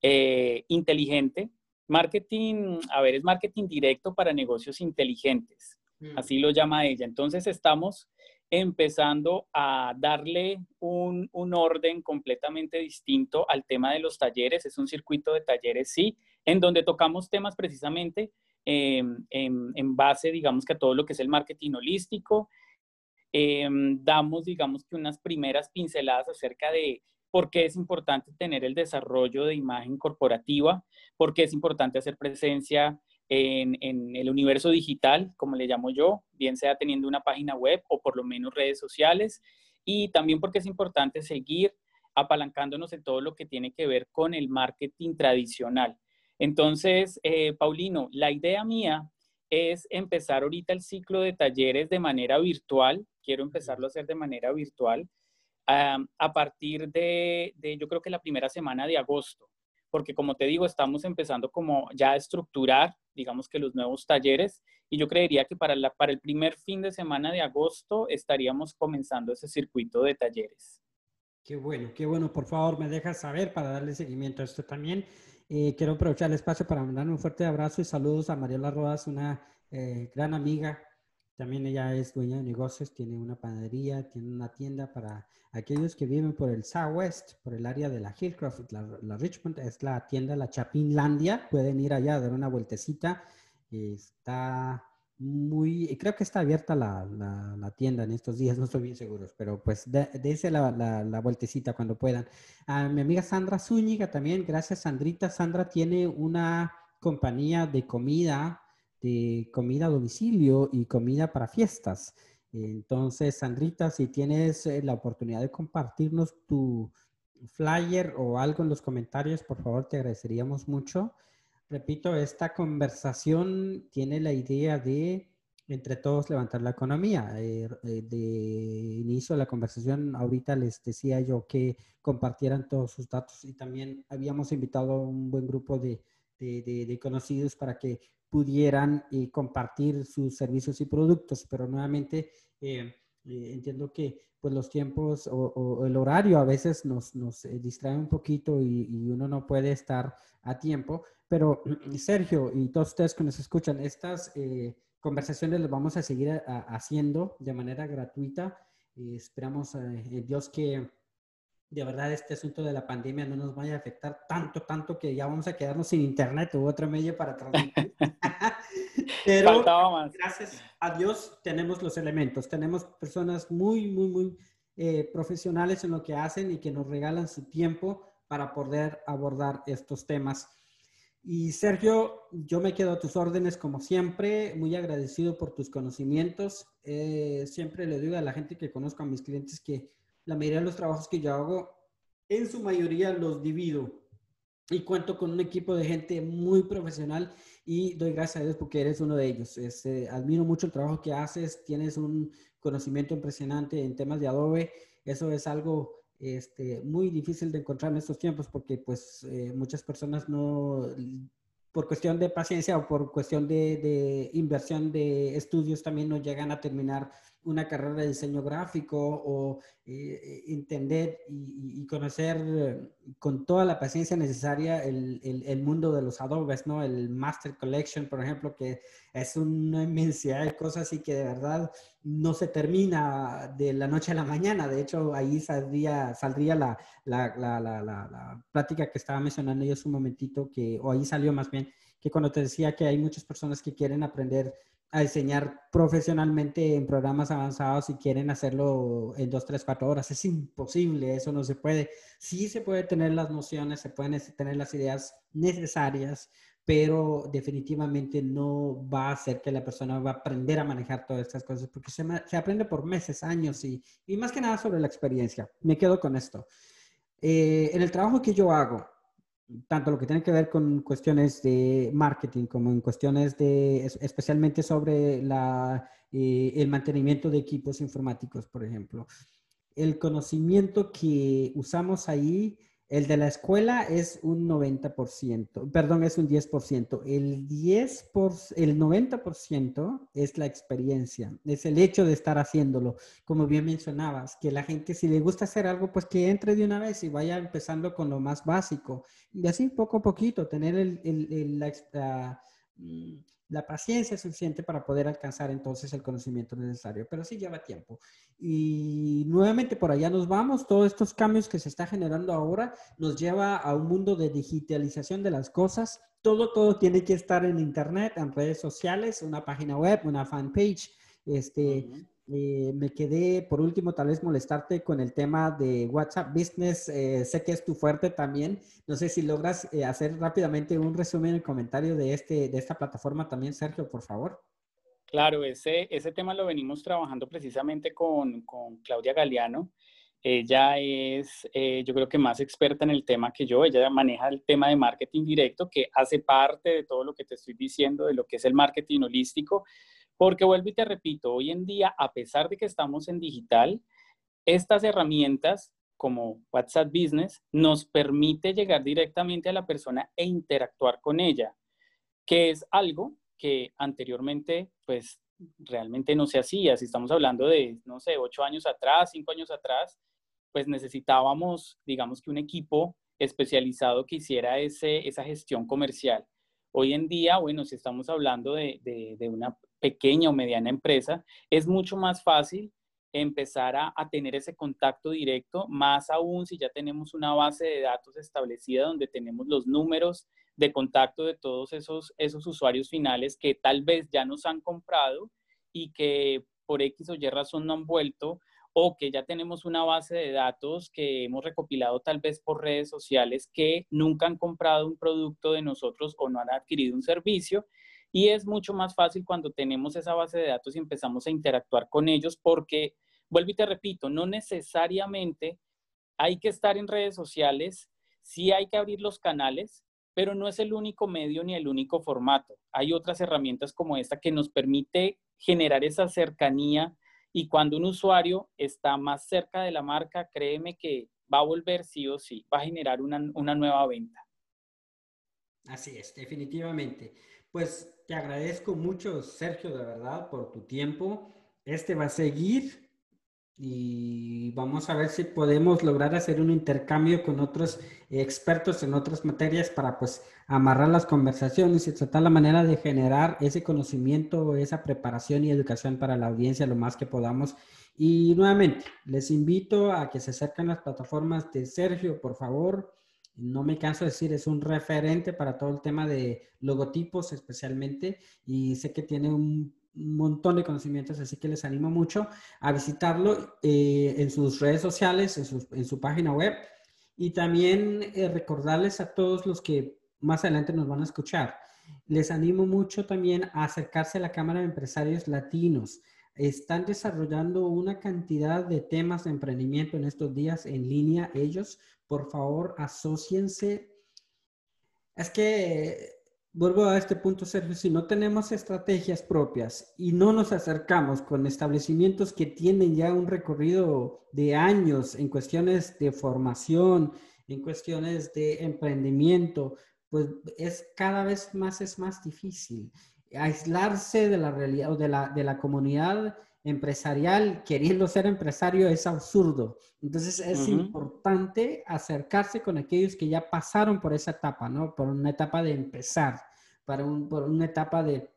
eh, inteligente. Marketing, a ver, es marketing directo para negocios inteligentes, mm. así lo llama ella. Entonces estamos empezando a darle un, orden completamente distinto al tema de los talleres. Es un circuito de talleres, sí, en donde tocamos temas precisamente em, en, en, base, digamos que a todo lo que es el marketing holístico, Em, damos, digamos que unas primeras pinceladas acerca de por qué es importante tener el desarrollo de imagen corporativa, por qué es importante hacer presencia en, el universo digital, como le llamo yo, bien sea teniendo una página web o por lo menos redes sociales, y también porque es importante seguir apalancándonos en todo lo que tiene que ver con el marketing tradicional. Entonces, eh, Paulino, la idea mía es empezar ahorita el ciclo de talleres de manera virtual. Quiero empezarlo a hacer de manera virtual a partir de, yo creo que la primera semana de agosto, porque como te digo, estamos empezando como ya a estructurar, digamos que los nuevos talleres, y yo creería que para, la, para el primer fin de semana de agosto estaríamos comenzando ese circuito de talleres. Qué bueno, qué bueno. Por favor, me dejas saber para darle seguimiento a esto también. Eh, quiero aprovechar el espacio para mandarle un fuerte abrazo y saludos a Mariela Rodas, una eh, gran amiga. También ella es dueña de negocios, tiene una panadería, tiene una tienda para aquellos que viven por el Southwest, por el área de la Hillcroft, la, Richmond, es la tienda La Chapinlandia. Pueden ir allá a dar una vueltecita. Está muy, creo que está abierta la, la, tienda en estos días, *laughs* no estoy bien seguro, pero pues dése la, la, vueltecita cuando puedan. A mi amiga Sandra Zúñiga también, gracias Sandrita. Sandra tiene una compañía de comida, de comida a domicilio y comida para fiestas. Entonces, Sandrita, si tienes eh, la oportunidad de compartirnos tu flyer o algo en los comentarios, por favor, te agradeceríamos mucho. Repito, esta conversación tiene la idea de entre todos levantar la economía. Eh, eh, de inicio de la conversación, ahorita les decía yo que compartieran todos sus datos y también habíamos invitado a un buen grupo de, de, conocidos para que pudieran eh, compartir sus servicios y productos, pero nuevamente entiendo que pues los tiempos o, el horario a veces nos, nos distrae un poquito y, y, uno no puede estar a tiempo, pero Sergio y todos ustedes que nos escuchan, estas conversaciones las vamos a seguir haciendo de manera gratuita. Esperamos eh, Dios que de verdad este asunto de la pandemia no nos vaya a afectar tanto, tanto que ya vamos a quedarnos sin internet u otro medio para transmitir. *laughs* Pero gracias a Dios tenemos los elementos, tenemos personas muy, muy, muy eh, profesionales en lo que hacen y que nos regalan su tiempo para poder abordar estos temas. Y Sergio, yo me quedo a tus órdenes como siempre, muy agradecido por tus conocimientos. Eh, siempre le digo a la gente que conozco, a mis clientes, que la mayoría de los trabajos que yo hago, en su mayoría los divido y cuento con un equipo de gente muy profesional y doy gracias a Dios porque eres uno de ellos. Este, admiro mucho el trabajo que haces, tienes un conocimiento impresionante en temas de Adobe. Eso es algo este, muy difícil de encontrar en estos tiempos porque pues eh, muchas personas no, por cuestión de paciencia o por cuestión de, de, inversión de estudios también no llegan a terminar una carrera de diseño gráfico o eh, eh, entender y, conocer eh, con toda la paciencia necesaria el, el, mundo de los adobes, ¿no? El Master Collection, por ejemplo, que es una inmensidad de cosas y que de verdad no se termina de la noche a la mañana. De hecho, ahí saldría, saldría la, la, la, la plática que estaba mencionando yo hace un momentito, que, o ahí salió más bien, que cuando te decía que hay muchas personas que quieren aprender a diseñar profesionalmente en programas avanzados y quieren hacerlo en dos, tres, cuatro horas. Es imposible, eso no se puede. Sí se puede tener las nociones, se pueden tener las ideas necesarias, pero definitivamente no va a hacer que la persona va a aprender a manejar todas estas cosas, porque se, aprende por meses, años y, y, más que nada sobre la experiencia. Me quedo con esto. Eh, en el trabajo que yo hago, tanto lo que tiene que ver con cuestiones de marketing como en cuestiones de, especialmente sobre la, eh, el mantenimiento de equipos informáticos, por ejemplo. El conocimiento que usamos ahí el de la escuela es un 90%, perdón, es un 10%. El 10 por, el 90% es la experiencia, es el hecho de estar haciéndolo. Como bien mencionabas, que la gente si le gusta hacer algo, pues que entre de una vez y vaya empezando con lo más básico. Y así poco a poquito, tener el, el, la, mm, la paciencia suficiente para poder alcanzar entonces el conocimiento necesario, pero sí lleva tiempo. Y nuevamente por allá nos vamos, todos estos cambios que se está generando ahora nos lleva a un mundo de digitalización de las cosas. Todo, todo tiene que estar en Internet, en redes sociales, una página web, una fanpage. Este, eh, me quedé, por último, tal vez molestarte con el tema de WhatsApp Business. Eh, sé que es tu fuerte también. No sé si logras eh, hacer rápidamente un resumen en comentario de, este, de esta plataforma también, Sergio, por favor. Claro, ese, ese tema lo venimos trabajando precisamente con, con Claudia Galeano. Ella es, yo creo que más experta en el tema que yo. Ella maneja el tema de marketing directo, que hace parte de todo lo que te estoy diciendo, de lo que es el marketing holístico. Porque vuelvo y te repito, hoy en día, a pesar de que estamos en digital, estas herramientas como WhatsApp Business nos permite llegar directamente a la persona e interactuar con ella, que es algo que anteriormente, pues realmente no se hacía. Si estamos hablando de, no sé, ocho años atrás, cinco años atrás, pues necesitábamos, digamos que un equipo especializado que hiciera ese, esa gestión comercial. Hoy en día, bueno, si estamos hablando de, de, una pequeña o mediana empresa, es mucho más fácil empezar a, tener ese contacto directo, más aún si ya tenemos una base de datos establecida donde tenemos los números de contacto de todos esos, esos usuarios finales que tal vez ya nos han comprado y que por X o Y razón no han vuelto o que ya tenemos una base de datos que hemos recopilado tal vez por redes sociales que nunca han comprado un producto de nosotros o no han adquirido un servicio. Y es mucho más fácil cuando tenemos esa base de datos y empezamos a interactuar con ellos porque, vuelvo y te repito, no necesariamente hay que estar en redes sociales, sí hay que abrir los canales, pero no es el único medio ni el único formato. Hay otras herramientas como esta que nos permite generar esa cercanía y cuando un usuario está más cerca de la marca, créeme que va a volver sí o sí, va a generar una, una nueva venta. Así es, definitivamente. Pues te agradezco mucho, Sergio, de verdad, por tu tiempo. Este va a seguir y vamos a ver si podemos lograr hacer un intercambio con otros expertos en otras materias para pues amarrar las conversaciones y tratar la manera de generar ese conocimiento, esa preparación y educación para la audiencia lo más que podamos. Y nuevamente, les invito a que se acerquen las plataformas de Sergio, por favor. No me canso de decir, es un referente para todo el tema de logotipos especialmente y sé que tiene un montón de conocimientos, así que les animo mucho a visitarlo eh, en sus redes sociales, en su, página web y también eh, recordarles a todos los que más adelante nos van a escuchar. Les animo mucho también a acercarse a la Cámara de Empresarios Latinos. Están desarrollando una cantidad de temas de emprendimiento en estos días en línea. Ellos, por favor, asociense. Es que vuelvo a este punto, Sergio, si no tenemos estrategias propias y no nos acercamos con establecimientos que tienen ya un recorrido de años en cuestiones de formación, en cuestiones de emprendimiento, pues es cada vez más es más difícil aislarse de la realidad o de la, de la comunidad empresarial queriendo ser empresario es absurdo. Entonces es importante acercarse con aquellos que ya pasaron por esa etapa, ¿no? Por una etapa de empezar, para por una etapa de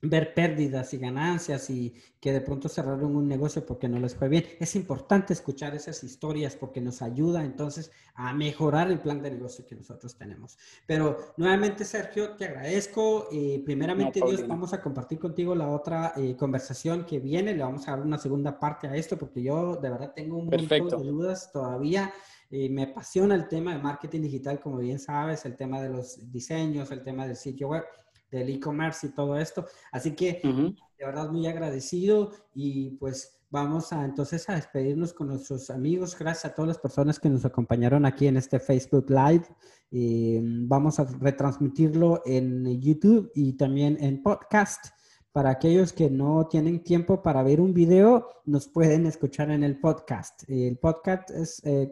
ver pérdidas y ganancias y que de pronto cerraron un negocio porque no les fue bien. Es importante escuchar esas historias porque nos ayuda entonces a mejorar el plan de negocio que nosotros tenemos. Pero nuevamente, Sergio, te agradezco. Eh, primeramente, Dios, vamos a compartir contigo la otra eh, conversación que viene. Le vamos a dar una segunda parte a esto porque yo de verdad tengo un montón de dudas todavía. Eh, me apasiona el tema de marketing digital, como bien sabes, el tema de los diseños, el tema del sitio web del e-commerce y todo esto. Así que de verdad muy agradecido y pues vamos a entonces a despedirnos con nuestros amigos. Gracias a todas las personas que nos acompañaron aquí en este Facebook Live. Eh, vamos a retransmitirlo en YouTube y también en podcast. Para aquellos que no tienen tiempo para ver un video, nos pueden escuchar en el podcast. El podcast es, eh,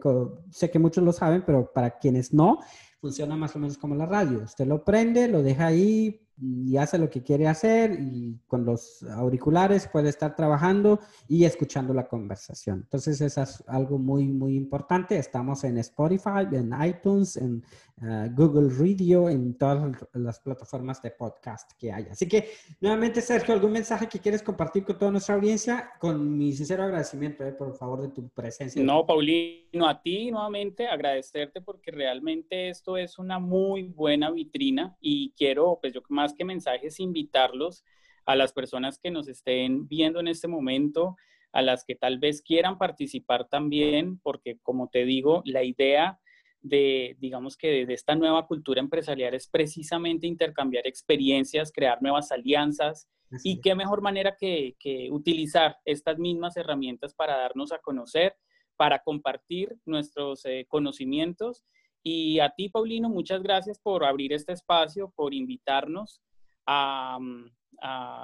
sé que muchos lo saben, pero para quienes no, funciona más o menos como la radio. Usted lo prende, lo deja ahí, y hace lo que quiere hacer y con los auriculares puede estar trabajando y escuchando la conversación. Entonces, eso es algo muy, muy importante. Estamos en Spotify, en iTunes, en uh, Google Radio, en todas las plataformas de podcast que hay. Así que, nuevamente, Sergio, ¿algún mensaje que quieres compartir con toda nuestra audiencia? Con mi sincero agradecimiento, eh, por favor, de tu presencia. No, Paulino, a ti nuevamente agradecerte porque realmente esto es una muy buena vitrina y quiero, pues yo más que mensajes, invitarlos a las personas que nos estén viendo en este momento, a las que tal vez quieran participar también, porque como te digo, la idea de, digamos que de, esta nueva cultura empresarial es precisamente intercambiar experiencias, crear nuevas alianzas y qué mejor manera que, utilizar estas mismas herramientas para darnos a conocer, para compartir nuestros eh, conocimientos y a ti, Paulino, muchas gracias por abrir este espacio, por invitarnos a,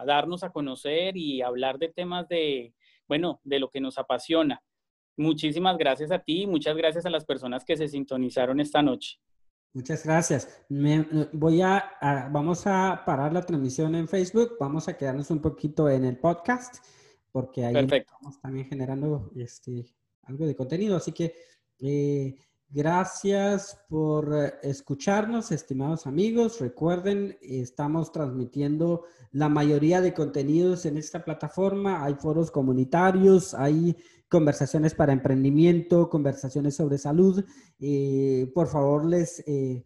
darnos a conocer y hablar de temas de, bueno, de lo que nos apasiona. Muchísimas gracias a ti y muchas gracias a las personas que se sintonizaron esta noche. Muchas gracias. voy a, vamos a parar la transmisión en Facebook, vamos a quedarnos un poquito en el podcast, porque ahí estamos también generando este, algo de contenido. Así que eh, Gracias por eh, escucharnos, estimados amigos. Recuerden, estamos transmitiendo la mayoría de contenidos en esta plataforma. Hay foros comunitarios, hay conversaciones para emprendimiento, conversaciones sobre salud. Eh, por favor, les eh,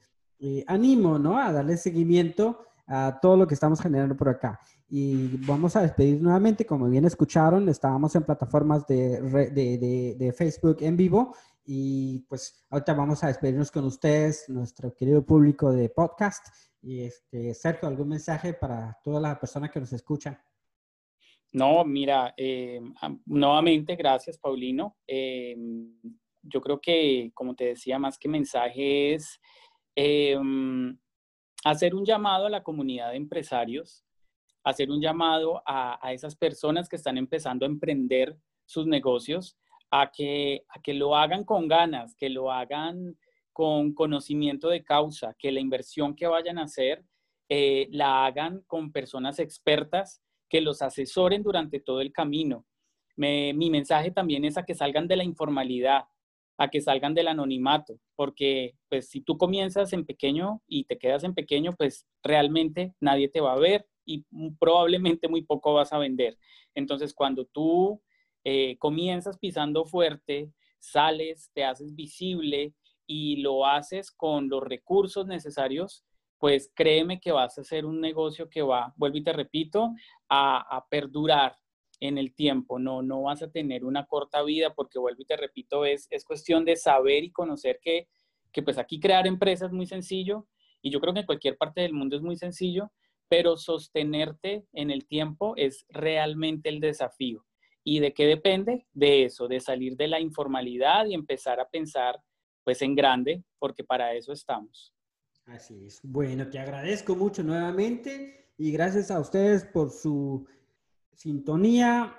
animo ¿no? a darle seguimiento a todo lo que estamos generando por acá. Y vamos a despedir nuevamente, como bien escucharon, estábamos en plataformas de, de, de Facebook en vivo y pues ahorita vamos a despedirnos con ustedes, nuestro querido público de podcast. Y este, Sergio, ¿algún mensaje para todas las personas que nos escuchan? No, mira, eh, nuevamente gracias, Paulino. Eh, yo creo que, como te decía, más que mensaje es, eh, hacer un llamado a la comunidad de empresarios, hacer un llamado a, a esas personas que están empezando a emprender sus negocios, a que, a que lo hagan con ganas, que lo hagan con conocimiento de causa, que la inversión que vayan a hacer eh, la hagan con personas expertas que los asesoren durante todo el camino. mi mensaje también es a que salgan de la informalidad, a que salgan del anonimato, porque pues si tú comienzas en pequeño y te quedas en pequeño, pues realmente nadie te va a ver y probablemente muy poco vas a vender. Entonces, cuando tú eh, comienzas pisando fuerte, sales, te haces visible y lo haces con los recursos necesarios, pues créeme que vas a hacer un negocio que va, vuelvo y te repito, a, perdurar en el tiempo, no, no vas a tener una corta vida porque vuelvo y te repito, es, es cuestión de saber y conocer que, que pues aquí crear empresas es muy sencillo y yo creo que en cualquier parte del mundo es muy sencillo, pero sostenerte en el tiempo es realmente el desafío. ¿Y de qué depende? De eso, de salir de la informalidad y empezar a pensar pues en grande, porque para eso estamos. Así es. Bueno, te agradezco mucho nuevamente y gracias a ustedes por su sintonía.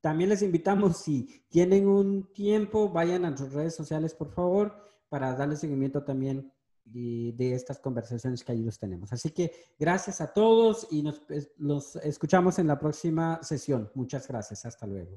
También les invitamos, si tienen un tiempo, vayan a sus redes sociales, por favor, para darle seguimiento también de estas conversaciones que ellos tenemos. Así que gracias a todos y nos, nos escuchamos en la próxima sesión. Muchas gracias. Hasta luego.